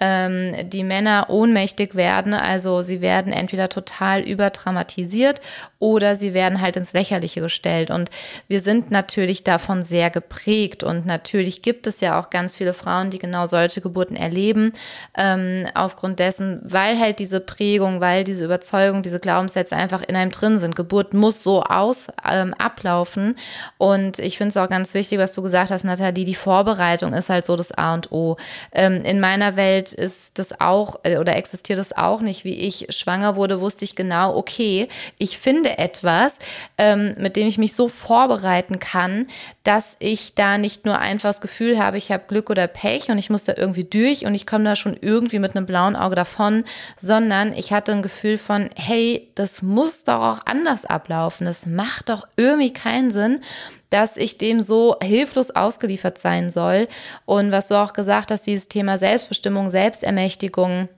ähm, die Männer ohnmächtig werden, also sie werden entweder total überdramatisiert oder sie werden halt ins Lächerliche gestellt. Und wir sind natürlich davon sehr geprägt und natürlich gibt es ja auch ganz viele Frauen, die genau solche Geburten erleben, ähm, aufgrund dessen, weil halt diese Prägung, weil diese Überzeugung, diese Glaubenssätze einfach in einem drin sind. Geburt muss so aus ähm, ablaufen. Und ich finde es auch ganz wichtig, was du gesagt hast, Nathalie, die Vorbereitung ist halt so das A und O. Ähm, in meiner Welt ist das auch äh, oder existiert das auch nicht. Wie ich schwanger wurde, wusste ich genau, okay, ich finde etwas, ähm, mit dem ich mich so vorbereiten kann, dass ich da nicht nur einfach das Gefühl habe, ich habe Glück oder Pech und ich muss da irgendwie durch und ich komme da schon irgendwie mit einem blauen Auge davon, sondern ich hatte ein Gefühl von, hey, das muss doch auch anders ablaufen. Es macht doch irgendwie keinen Sinn, dass ich dem so hilflos ausgeliefert sein soll. Und was du auch gesagt hast, dieses Thema Selbstbestimmung, Selbstermächtigung,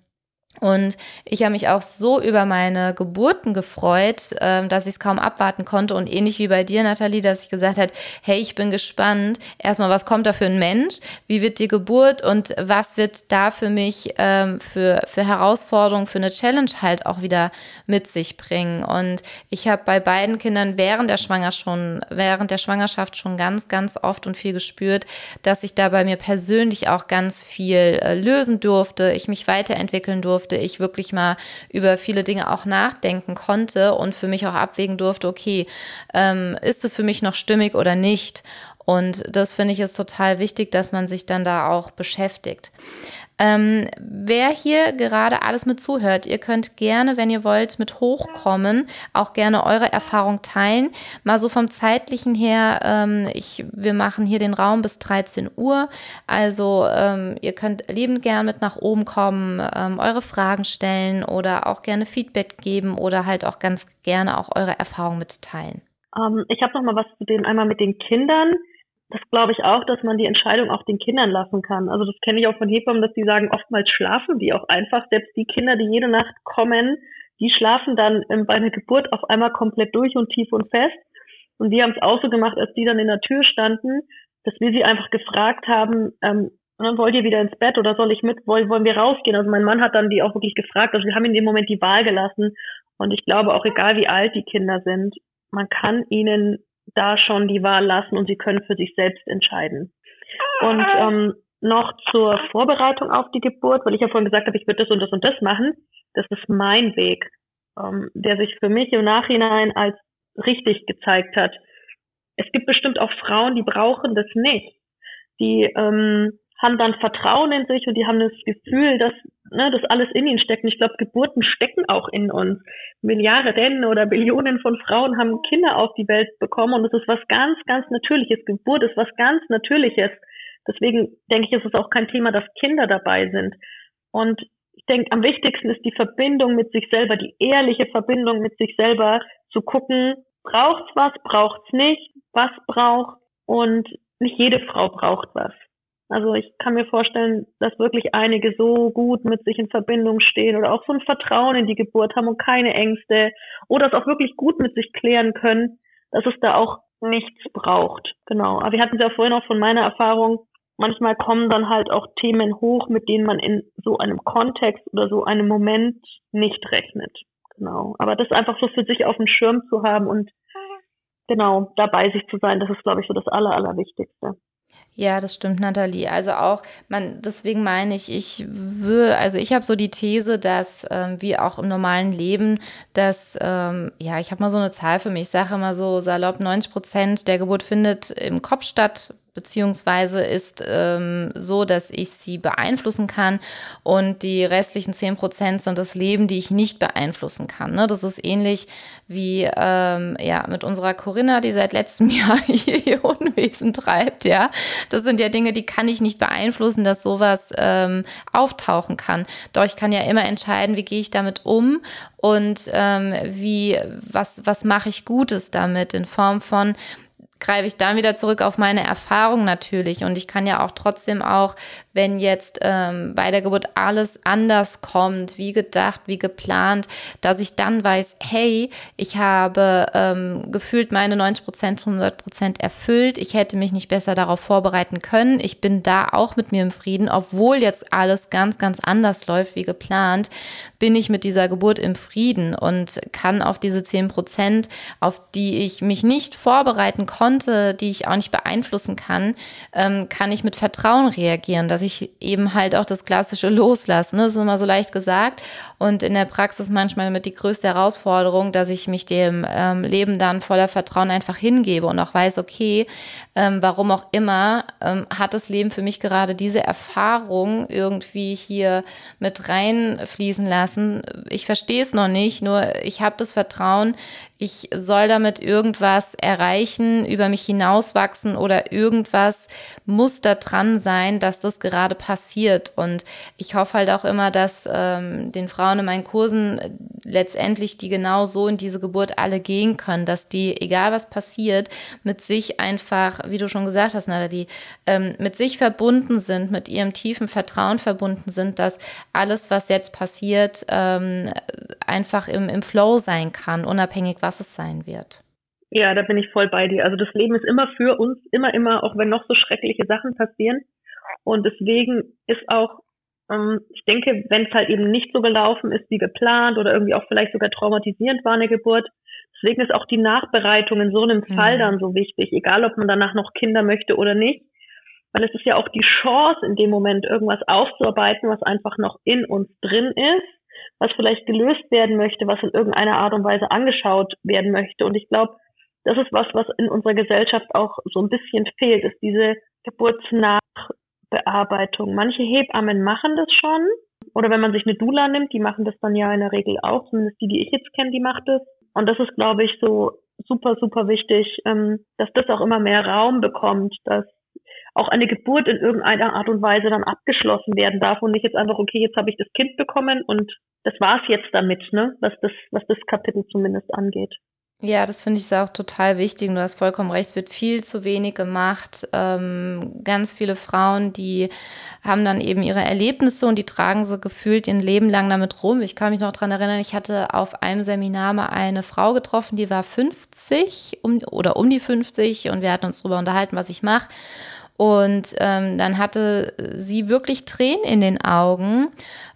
Und ich habe mich auch so über meine Geburten gefreut, äh, dass ich es kaum abwarten konnte. Und ähnlich wie bei dir, Nathalie, dass ich gesagt habe, hey, ich bin gespannt. Erstmal, was kommt da für ein Mensch? Wie wird die Geburt? Und was wird da für mich ähm, für, für Herausforderungen, für eine Challenge halt auch wieder mit sich bringen? Und ich habe bei beiden Kindern während der Schwangerschaft schon, während der Schwangerschaft schon ganz, ganz oft und viel gespürt, dass ich da bei mir persönlich auch ganz viel äh, lösen durfte, ich mich weiterentwickeln durfte durfte, ich wirklich mal über viele Dinge auch nachdenken konnte und für mich auch abwägen durfte, okay, ähm, ist es für mich noch stimmig oder nicht? Und das finde ich ist total wichtig, dass man sich dann da auch beschäftigt. Ähm, wer hier gerade alles mit zuhört, ihr könnt gerne, wenn ihr wollt, mit hochkommen, auch gerne eure Erfahrung teilen. Mal so vom zeitlichen her, ähm, ich, wir machen hier den Raum bis 13 Uhr. Also ähm, ihr könnt liebend gern mit nach oben kommen, ähm, eure Fragen stellen oder auch gerne Feedback geben oder halt auch ganz gerne auch eure Erfahrung mitteilen. Ähm, ich habe noch mal was zu dem einmal mit den Kindern das glaube ich auch, dass man die Entscheidung auch den Kindern lassen kann. Also das kenne ich auch von Hebammen, dass die sagen, oftmals schlafen die auch einfach. Selbst die Kinder, die jede Nacht kommen, die schlafen dann ähm, bei einer Geburt auf einmal komplett durch und tief und fest. Und die haben es auch so gemacht, als die dann in der Tür standen, dass wir sie einfach gefragt haben, ähm, dann wollt ihr wieder ins Bett oder soll ich mit, wollen, wollen wir rausgehen? Also mein Mann hat dann die auch wirklich gefragt. Also wir haben in dem Moment die Wahl gelassen. Und ich glaube auch, egal wie alt die Kinder sind, man kann ihnen da schon die Wahl lassen und sie können für sich selbst entscheiden. Und ähm, noch zur Vorbereitung auf die Geburt, weil ich ja vorhin gesagt habe, ich würde das und das und das machen. Das ist mein Weg, ähm, der sich für mich im Nachhinein als richtig gezeigt hat. Es gibt bestimmt auch Frauen, die brauchen das nicht. Die ähm, haben dann Vertrauen in sich und die haben das Gefühl, dass ne, das alles in ihnen steckt. Und ich glaube, Geburten stecken auch in uns. Milliarden oder Billionen von Frauen haben Kinder auf die Welt bekommen und es ist was ganz, ganz Natürliches. Geburt ist was ganz Natürliches. Deswegen denke ich, ist es auch kein Thema, dass Kinder dabei sind. Und ich denke, am wichtigsten ist die Verbindung mit sich selber, die ehrliche Verbindung mit sich selber, zu gucken, braucht's was, braucht's nicht, was braucht und nicht jede Frau braucht was. Also ich kann mir vorstellen, dass wirklich einige so gut mit sich in Verbindung stehen oder auch so ein Vertrauen in die Geburt haben und keine Ängste oder es auch wirklich gut mit sich klären können, dass es da auch nichts braucht. Genau. Aber wir hatten es ja vorhin auch von meiner Erfahrung, manchmal kommen dann halt auch Themen hoch, mit denen man in so einem Kontext oder so einem Moment nicht rechnet. Genau. Aber das einfach so für sich auf dem Schirm zu haben und genau dabei sich zu sein, das ist, glaube ich, so das Aller, Allerwichtigste. Ja, das stimmt, Nathalie. Also auch, man, deswegen meine ich, ich würde, also ich habe so die These, dass ähm, wie auch im normalen Leben, dass, ähm, ja, ich habe mal so eine Zahl für mich, ich sage immer so salopp, 90 Prozent der Geburt findet im Kopf statt, beziehungsweise ist ähm, so, dass ich sie beeinflussen kann und die restlichen 10 Prozent sind das Leben, die ich nicht beeinflussen kann. Ne? Das ist ähnlich wie ähm, ja, mit unserer Corinna, die seit letztem Jahr hier ihr Unwesen treibt. Ja? Das sind ja Dinge, die kann ich nicht beeinflussen, dass sowas ähm, auftauchen kann. Doch ich kann ja immer entscheiden, wie gehe ich damit um und ähm, wie, was, was mache ich Gutes damit in Form von, greife ich dann wieder zurück auf meine Erfahrung natürlich. Und ich kann ja auch trotzdem auch, wenn jetzt ähm, bei der Geburt alles anders kommt, wie gedacht, wie geplant, dass ich dann weiß, hey, ich habe ähm, gefühlt meine 90 Prozent, 100 Prozent erfüllt. Ich hätte mich nicht besser darauf vorbereiten können. Ich bin da auch mit mir im Frieden, obwohl jetzt alles ganz, ganz anders läuft wie geplant, bin ich mit dieser Geburt im Frieden und kann auf diese 10 Prozent, auf die ich mich nicht vorbereiten konnte, die ich auch nicht beeinflussen kann, ähm, kann ich mit Vertrauen reagieren, dass ich eben halt auch das klassische loslasse. Ne? Das ist immer so leicht gesagt und in der Praxis manchmal mit die größte Herausforderung, dass ich mich dem ähm, Leben dann voller Vertrauen einfach hingebe und auch weiß, okay, ähm, warum auch immer, ähm, hat das Leben für mich gerade diese Erfahrung irgendwie hier mit reinfließen lassen. Ich verstehe es noch nicht, nur ich habe das Vertrauen, ich soll damit irgendwas erreichen, über mich hinauswachsen oder irgendwas muss da dran sein, dass das gerade passiert. Und ich hoffe halt auch immer, dass ähm, den Frauen in meinen Kursen letztendlich die genau so in diese Geburt alle gehen können, dass die, egal was passiert, mit sich einfach, wie du schon gesagt hast, Nathalie, ähm, mit sich verbunden sind, mit ihrem tiefen Vertrauen verbunden sind, dass alles, was jetzt passiert, ähm, einfach im, im Flow sein kann, unabhängig was es sein wird. Ja, da bin ich voll bei dir. Also das Leben ist immer für uns, immer, immer, auch wenn noch so schreckliche Sachen passieren. Und deswegen ist auch, ich denke, wenn es halt eben nicht so gelaufen ist wie geplant oder irgendwie auch vielleicht sogar traumatisierend war eine Geburt, deswegen ist auch die Nachbereitung in so einem mhm. Fall dann so wichtig, egal ob man danach noch Kinder möchte oder nicht. Weil es ist ja auch die Chance, in dem Moment irgendwas aufzuarbeiten, was einfach noch in uns drin ist was vielleicht gelöst werden möchte, was in irgendeiner Art und Weise angeschaut werden möchte. Und ich glaube, das ist was, was in unserer Gesellschaft auch so ein bisschen fehlt, ist diese Geburtsnachbearbeitung. Manche Hebammen machen das schon. Oder wenn man sich eine Dula nimmt, die machen das dann ja in der Regel auch. Zumindest die, die ich jetzt kenne, die macht das. Und das ist, glaube ich, so super, super wichtig, ähm, dass das auch immer mehr Raum bekommt, dass auch eine Geburt in irgendeiner Art und Weise dann abgeschlossen werden darf und nicht jetzt einfach, okay, jetzt habe ich das Kind bekommen und das war's jetzt damit, ne, was das, was das Kapitel zumindest angeht. Ja, das finde ich auch total wichtig. Du hast vollkommen recht, es wird viel zu wenig gemacht. Ähm, ganz viele Frauen, die haben dann eben ihre Erlebnisse und die tragen sie gefühlt ihr Leben lang damit rum. Ich kann mich noch dran erinnern, ich hatte auf einem Seminar mal eine Frau getroffen, die war 50 um, oder um die 50 und wir hatten uns darüber unterhalten, was ich mache. Und ähm, dann hatte sie wirklich Tränen in den Augen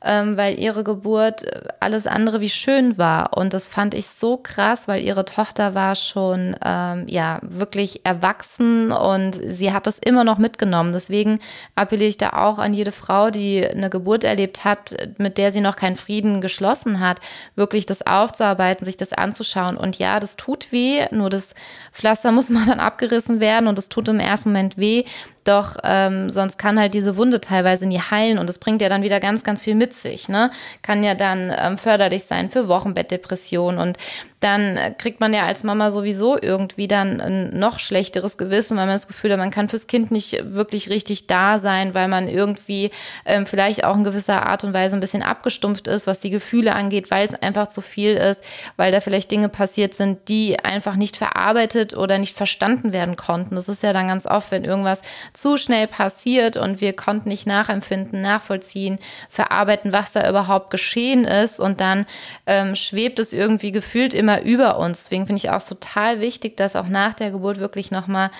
ähm, weil ihre Geburt äh, alles andere wie schön war. Und das fand ich so krass, weil ihre Tochter war schon ähm, ja wirklich erwachsen und sie hat das immer noch mitgenommen. Deswegen appelliere ich da auch an jede Frau, die eine Geburt erlebt hat, mit der sie noch keinen Frieden geschlossen hat, wirklich das aufzuarbeiten, sich das anzuschauen. Und ja, das tut weh, nur das Pflaster muss mal dann abgerissen werden und es tut im ersten Moment weh. Doch ähm, sonst kann halt diese Wunde teilweise nie heilen und es bringt ja dann wieder ganz, ganz viel mit sich. Ne? Kann ja dann ähm, förderlich sein für Wochenbettdepression und dann kriegt man ja als Mama sowieso irgendwie dann ein noch schlechteres Gewissen, weil man das Gefühl hat, man kann fürs Kind nicht wirklich richtig da sein, weil man irgendwie ähm, vielleicht auch in gewisser Art und Weise ein bisschen abgestumpft ist, was die Gefühle angeht, weil es einfach zu viel ist, weil da vielleicht Dinge passiert sind, die einfach nicht verarbeitet oder nicht verstanden werden konnten. Das ist ja dann ganz oft, wenn irgendwas zu schnell passiert und wir konnten nicht nachempfinden, nachvollziehen, verarbeiten, was da überhaupt geschehen ist und dann ähm, schwebt es irgendwie gefühlt immer immer über uns. Deswegen finde ich auch total wichtig, dass auch nach der Geburt wirklich nochmal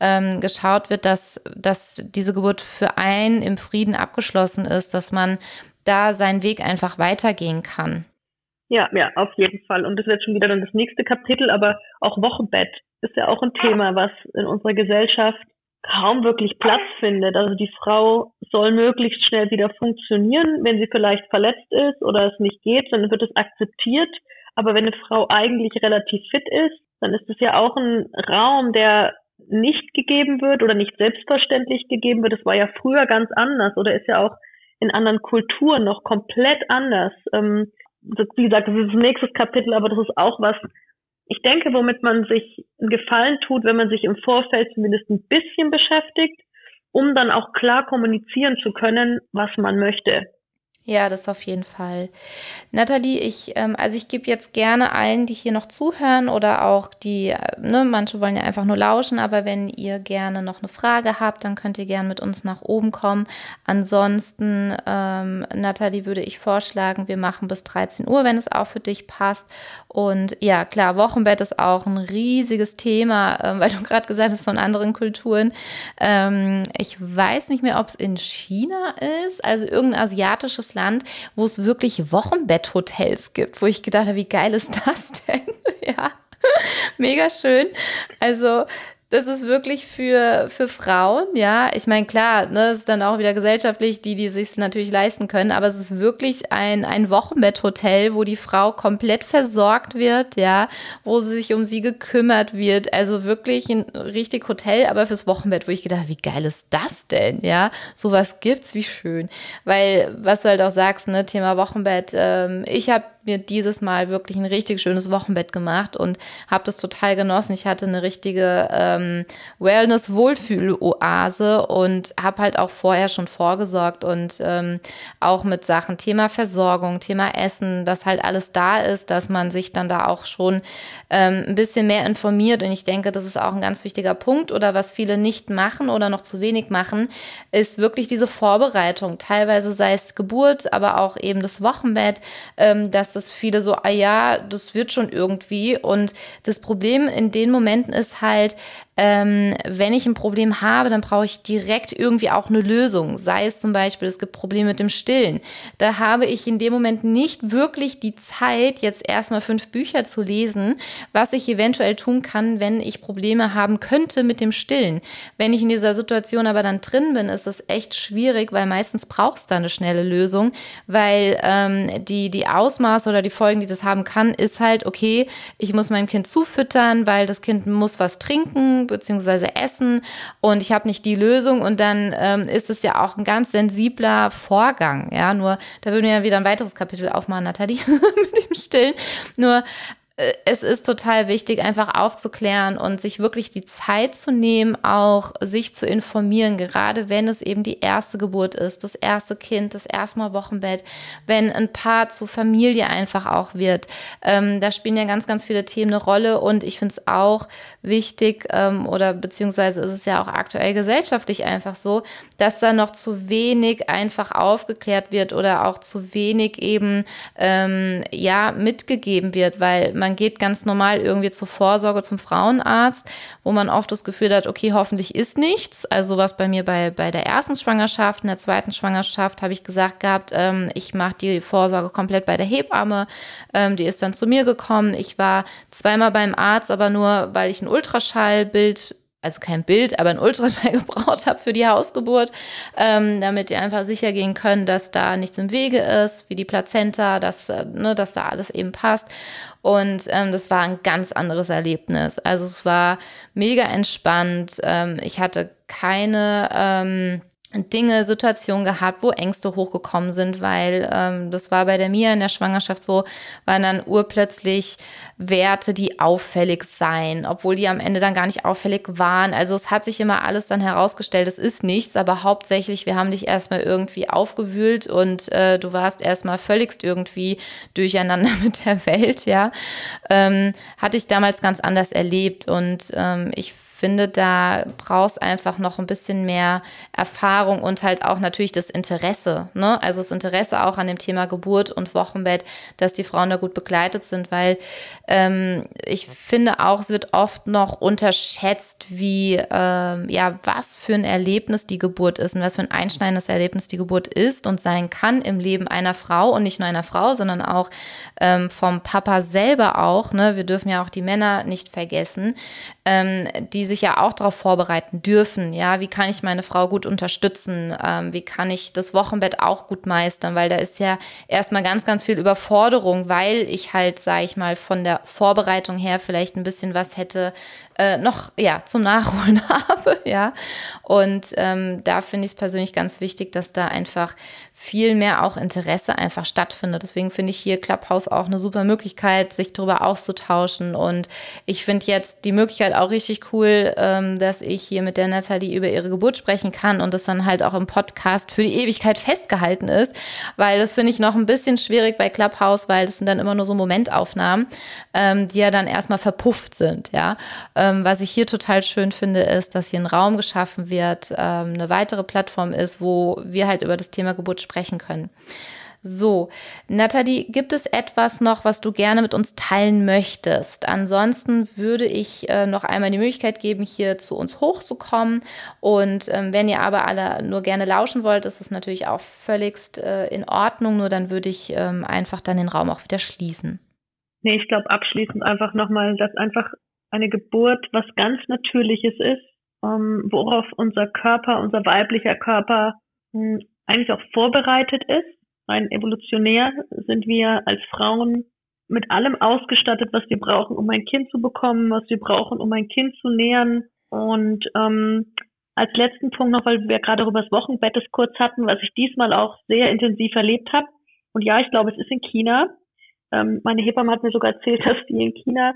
ähm, geschaut wird, dass, dass diese Geburt für einen im Frieden abgeschlossen ist, dass man da seinen Weg einfach weitergehen kann. Ja, ja, auf jeden Fall. Und das wird schon wieder dann das nächste Kapitel, aber auch Wochenbett ist ja auch ein Thema, was in unserer Gesellschaft kaum wirklich Platz findet. Also die Frau soll möglichst schnell wieder funktionieren. Wenn sie vielleicht verletzt ist oder es nicht geht, dann wird es akzeptiert. Aber wenn eine Frau eigentlich relativ fit ist, dann ist es ja auch ein Raum, der nicht gegeben wird oder nicht selbstverständlich gegeben wird. Das war ja früher ganz anders oder ist ja auch in anderen Kulturen noch komplett anders. Ähm, wie gesagt, das ist das nächste Kapitel, aber das ist auch was, ich denke, womit man sich einen Gefallen tut, wenn man sich im Vorfeld zumindest ein bisschen beschäftigt, um dann auch klar kommunizieren zu können, was man möchte. Ja, das auf jeden Fall. Nathalie, ich, ähm, also ich gebe jetzt gerne allen, die hier noch zuhören oder auch die, äh, ne, manche wollen ja einfach nur lauschen, aber wenn ihr gerne noch eine Frage habt, dann könnt ihr gerne mit uns nach oben kommen. Ansonsten, ähm, Nathalie, würde ich vorschlagen, wir machen bis 13 Uhr, wenn es auch für dich passt. Und ja, klar, Wochenbett ist auch ein riesiges Thema, äh, weil du gerade gesagt hast von anderen Kulturen. Ähm, ich weiß nicht mehr, ob es in China ist, also irgendein asiatisches Land, wo es wirklich Wochenbetthotels gibt, wo ich gedacht habe, wie geil ist das denn? ja, mega schön. Also das ist wirklich für, für Frauen, ja. Ich meine, klar, ne, es ist dann auch wieder gesellschaftlich, die, die sich natürlich leisten können, aber es ist wirklich ein, ein Wochenbetthotel, wo die Frau komplett versorgt wird, ja, wo sich um sie gekümmert wird. Also wirklich ein richtig Hotel, aber fürs Wochenbett, wo ich gedacht, wie geil ist das denn, ja? Sowas gibt's, wie schön. Weil, was du halt auch sagst, ne, Thema Wochenbett, ähm, ich habe mir dieses Mal wirklich ein richtig schönes Wochenbett gemacht und habe das total genossen. Ich hatte eine richtige ähm, Wellness-Wohlfühl-Oase und habe halt auch vorher schon vorgesorgt und ähm, auch mit Sachen Thema Versorgung, Thema Essen, dass halt alles da ist, dass man sich dann da auch schon ähm, ein bisschen mehr informiert. Und ich denke, das ist auch ein ganz wichtiger Punkt oder was viele nicht machen oder noch zu wenig machen, ist wirklich diese Vorbereitung. Teilweise sei es Geburt, aber auch eben das Wochenbett, ähm, dass dass viele so, ah ja, das wird schon irgendwie. Und das Problem in den Momenten ist halt, ähm, wenn ich ein Problem habe, dann brauche ich direkt irgendwie auch eine Lösung. Sei es zum Beispiel, es gibt Probleme mit dem Stillen. Da habe ich in dem Moment nicht wirklich die Zeit, jetzt erstmal fünf Bücher zu lesen, was ich eventuell tun kann, wenn ich Probleme haben könnte mit dem Stillen. Wenn ich in dieser Situation aber dann drin bin, ist es echt schwierig, weil meistens brauchst du eine schnelle Lösung, weil ähm, die, die Ausmaße oder die Folgen, die das haben kann, ist halt, okay, ich muss meinem Kind zufüttern, weil das Kind muss was trinken, beziehungsweise Essen und ich habe nicht die Lösung und dann ähm, ist es ja auch ein ganz sensibler Vorgang. Ja, nur da würden wir ja wieder ein weiteres Kapitel aufmachen, Nathalie, mit dem Stillen. Nur es ist total wichtig, einfach aufzuklären und sich wirklich die Zeit zu nehmen, auch sich zu informieren, gerade wenn es eben die erste Geburt ist, das erste Kind, das erste Mal Wochenbett, wenn ein Paar zur Familie einfach auch wird. Ähm, da spielen ja ganz, ganz viele Themen eine Rolle und ich finde es auch wichtig ähm, oder beziehungsweise ist es ja auch aktuell gesellschaftlich einfach so, dass da noch zu wenig einfach aufgeklärt wird oder auch zu wenig eben ähm, ja mitgegeben wird, weil man man geht ganz normal irgendwie zur Vorsorge zum Frauenarzt, wo man oft das Gefühl hat, okay, hoffentlich ist nichts. Also was bei mir bei, bei der ersten Schwangerschaft, in der zweiten Schwangerschaft habe ich gesagt gehabt, ähm, ich mache die Vorsorge komplett bei der Hebamme. Ähm, die ist dann zu mir gekommen. Ich war zweimal beim Arzt, aber nur, weil ich ein Ultraschallbild also kein Bild, aber ein Ultraschall gebraucht habe für die Hausgeburt, ähm, damit die einfach sicher gehen können, dass da nichts im Wege ist, wie die Plazenta, dass, äh, ne, dass da alles eben passt. Und ähm, das war ein ganz anderes Erlebnis. Also es war mega entspannt. Ähm, ich hatte keine ähm, Dinge, Situationen gehabt, wo Ängste hochgekommen sind, weil ähm, das war bei der Mia in der Schwangerschaft so, waren dann urplötzlich Werte, die auffällig seien, obwohl die am Ende dann gar nicht auffällig waren. Also es hat sich immer alles dann herausgestellt, es ist nichts, aber hauptsächlich, wir haben dich erstmal irgendwie aufgewühlt und äh, du warst erstmal völligst irgendwie durcheinander mit der Welt, ja. Ähm, hatte ich damals ganz anders erlebt und ähm, ich finde, da brauchst einfach noch ein bisschen mehr Erfahrung und halt auch natürlich das Interesse. Ne? Also das Interesse auch an dem Thema Geburt und Wochenbett, dass die Frauen da gut begleitet sind, weil ähm, ich finde auch, es wird oft noch unterschätzt, wie, ähm, ja, was für ein Erlebnis die Geburt ist und was für ein einschneidendes Erlebnis die Geburt ist und sein kann im Leben einer Frau und nicht nur einer Frau, sondern auch ähm, vom Papa selber auch. Ne? Wir dürfen ja auch die Männer nicht vergessen, ähm, die sich ja auch darauf vorbereiten dürfen. Ja, wie kann ich meine Frau gut unterstützen? Ähm, wie kann ich das Wochenbett auch gut meistern? Weil da ist ja erstmal ganz, ganz viel Überforderung, weil ich halt, sage ich mal, von der Vorbereitung her vielleicht ein bisschen was hätte äh, noch ja zum Nachholen habe. Ja, und ähm, da finde ich es persönlich ganz wichtig, dass da einfach viel mehr auch Interesse einfach stattfindet. Deswegen finde ich hier Clubhouse auch eine super Möglichkeit, sich darüber auszutauschen. Und ich finde jetzt die Möglichkeit auch richtig cool, ähm, dass ich hier mit der Nathalie über ihre Geburt sprechen kann und das dann halt auch im Podcast für die Ewigkeit festgehalten ist. Weil das finde ich noch ein bisschen schwierig bei Clubhouse, weil das sind dann immer nur so Momentaufnahmen, ähm, die ja dann erstmal verpufft sind. Ja, ähm, was ich hier total schön finde, ist, dass hier ein Raum geschaffen wird, ähm, eine weitere Plattform ist, wo wir halt über das Thema Geburt sprechen können. So, Nathalie, gibt es etwas noch, was du gerne mit uns teilen möchtest? Ansonsten würde ich äh, noch einmal die Möglichkeit geben, hier zu uns hochzukommen. Und ähm, wenn ihr aber alle nur gerne lauschen wollt, ist es natürlich auch völligst äh, in Ordnung. Nur dann würde ich ähm, einfach dann den Raum auch wieder schließen. Nee, ich glaube abschließend einfach nochmal, dass einfach eine Geburt was ganz Natürliches ist, ähm, worauf unser Körper, unser weiblicher Körper mh, hm, eigentlich auch vorbereitet ist. Rein evolutionär sind wir als Frauen mit allem ausgestattet, was wir brauchen, um ein Kind zu bekommen, was wir brauchen, um ein Kind zu nähern. Und ähm, als letzten Punkt noch, weil wir gerade über das Wochenbett es kurz hatten, was ich diesmal auch sehr intensiv erlebt habe. Und ja, ich glaube, es ist in China. Ähm, meine Hebamme hat mir sogar erzählt, dass die in China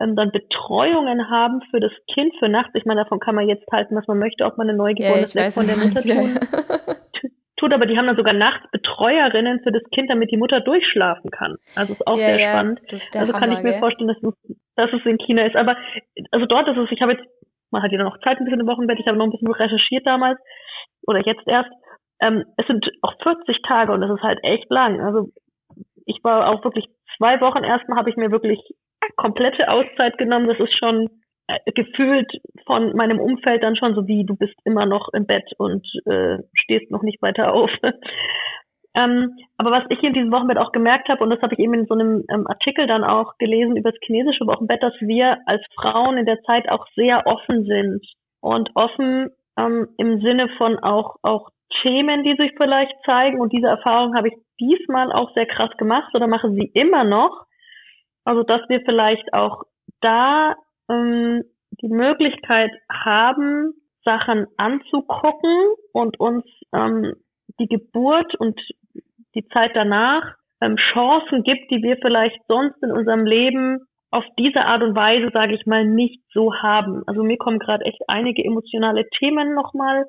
ähm, dann Betreuungen haben für das Kind für nachts. Ich meine, davon kann man jetzt halten, was man möchte, ob man eine Neugeborenes ja, weg von der Mutter tun. tut, aber die haben dann sogar nachts Betreuerinnen für das Kind, damit die Mutter durchschlafen kann. Also ist auch ja, sehr ja, spannend. also Hammer, kann ich mir gell? vorstellen, dass es, dass es in China ist. Aber also dort ist es, ich habe jetzt, man hat ja noch Zeit ein bisschen im Wochenbett, ich habe noch ein bisschen recherchiert damals oder jetzt erst. Ähm, es sind auch 40 Tage und das ist halt echt lang. Also ich war auch wirklich zwei Wochen erstmal habe ich mir wirklich komplette Auszeit genommen. Das ist schon äh, gefühlt von meinem Umfeld dann schon so wie du bist immer noch im Bett und äh, stehst noch nicht weiter auf. ähm, aber was ich in diesem Wochenbett auch gemerkt habe, und das habe ich eben in so einem ähm, Artikel dann auch gelesen über das chinesische Wochenbett, dass wir als Frauen in der Zeit auch sehr offen sind und offen ähm, im Sinne von auch auch Themen, die sich vielleicht zeigen. Und diese Erfahrung habe ich diesmal auch sehr krass gemacht oder mache sie immer noch. Also dass wir vielleicht auch da ähm, die Möglichkeit haben, Sachen anzugucken und uns ähm, die Geburt und die Zeit danach ähm, Chancen gibt, die wir vielleicht sonst in unserem Leben auf diese Art und Weise, sage ich mal, nicht so haben. Also mir kommen gerade echt einige emotionale Themen nochmal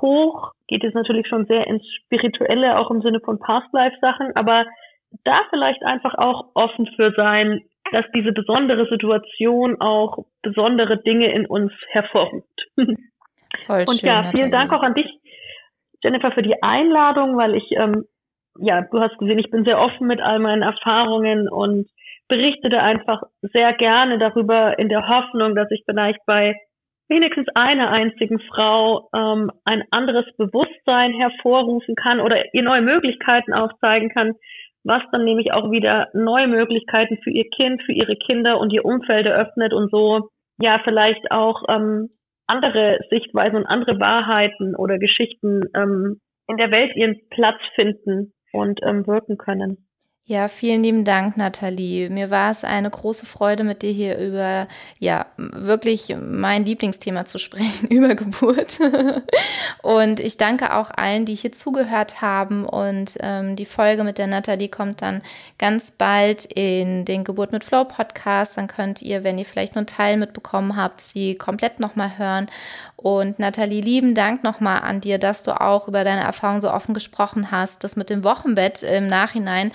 hoch. Geht es natürlich schon sehr ins Spirituelle, auch im Sinne von Past-Life-Sachen, aber da vielleicht einfach auch offen für sein, dass diese besondere Situation auch besondere Dinge in uns hervorruft. Voll Und schön, ja, vielen. Dank auch an dich, Jennifer, für die Einladung, weil ich, ähm, ja, du hast gesehen, ich bin sehr offen mit all meinen Erfahrungen und berichtete einfach sehr gerne darüber in der Hoffnung, dass ich vielleicht bei wenigstens einer einzigen Frau ähm, ein anderes Bewusstsein hervorrufen kann oder ihr neue Möglichkeiten aufzeigen kann, was dann nämlich auch wieder neue Möglichkeiten für ihr Kind, für ihre Kinder und ihr Umfeld eröffnet und so ja vielleicht auch ähm, andere Sichtweisen und andere Wahrheiten oder Geschichten ähm, in der Welt ihren Platz finden und ähm, wirken können. Ja, vielen lieben Dank, Nathalie. Mir war es eine große Freude, mit dir hier über, ja, wirklich mein Lieblingsthema zu sprechen, über Geburt. und ich danke auch allen, die hier zugehört haben. Und ähm, die Folge mit der Nathalie kommt dann ganz bald in den Geburt mit Flow Podcast. Dann könnt ihr, wenn ihr vielleicht nur einen Teil mitbekommen habt, sie komplett nochmal hören. Und Nathalie, lieben Dank nochmal an dir, dass du auch über deine Erfahrung so offen gesprochen hast. Das mit dem Wochenbett im Nachhinein,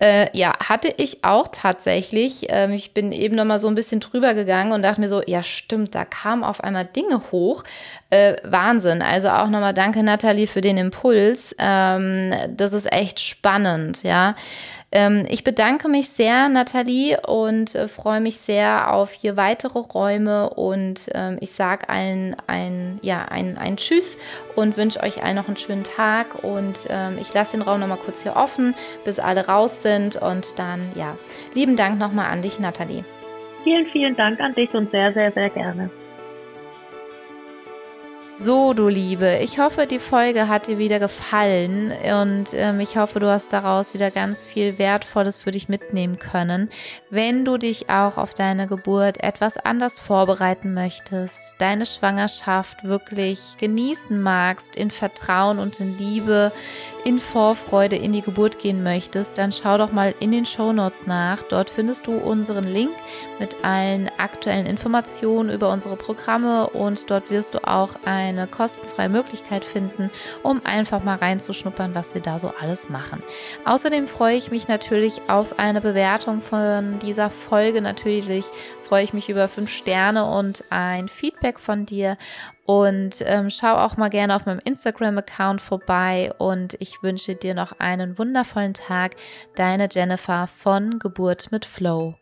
äh, ja, hatte ich auch tatsächlich. Ähm, ich bin eben nochmal so ein bisschen drüber gegangen und dachte mir so, ja stimmt, da kamen auf einmal Dinge hoch. Äh, Wahnsinn. Also auch nochmal danke, Nathalie, für den Impuls. Ähm, das ist echt spannend, ja. Ähm, ich bedanke mich sehr, Nathalie, und äh, freue mich sehr auf hier weitere Räume. Und ähm, ich sage allen ein, ja, ein, ein Tschüss und wünsche euch allen noch einen schönen Tag. Und ähm, ich lasse den Raum nochmal kurz hier offen, bis alle raus sind. Und dann, ja, lieben Dank nochmal an dich, Nathalie. Vielen, vielen Dank an dich und sehr, sehr, sehr gerne. So, du Liebe, ich hoffe, die Folge hat dir wieder gefallen und ähm, ich hoffe, du hast daraus wieder ganz viel Wertvolles für dich mitnehmen können. Wenn du dich auch auf deine Geburt etwas anders vorbereiten möchtest, deine Schwangerschaft wirklich genießen magst, in Vertrauen und in Liebe, in Vorfreude in die Geburt gehen möchtest, dann schau doch mal in den Show Notes nach. Dort findest du unseren Link mit allen aktuellen Informationen über unsere Programme und dort wirst du auch eine kostenfreie Möglichkeit finden, um einfach mal reinzuschnuppern, was wir da so alles machen. Außerdem freue ich mich natürlich auf eine Bewertung von dieser Folge. Natürlich freue ich mich über fünf Sterne und ein Feedback von dir. Und ähm, schau auch mal gerne auf meinem Instagram-Account vorbei. Und ich wünsche dir noch einen wundervollen Tag. Deine Jennifer von Geburt mit Flow.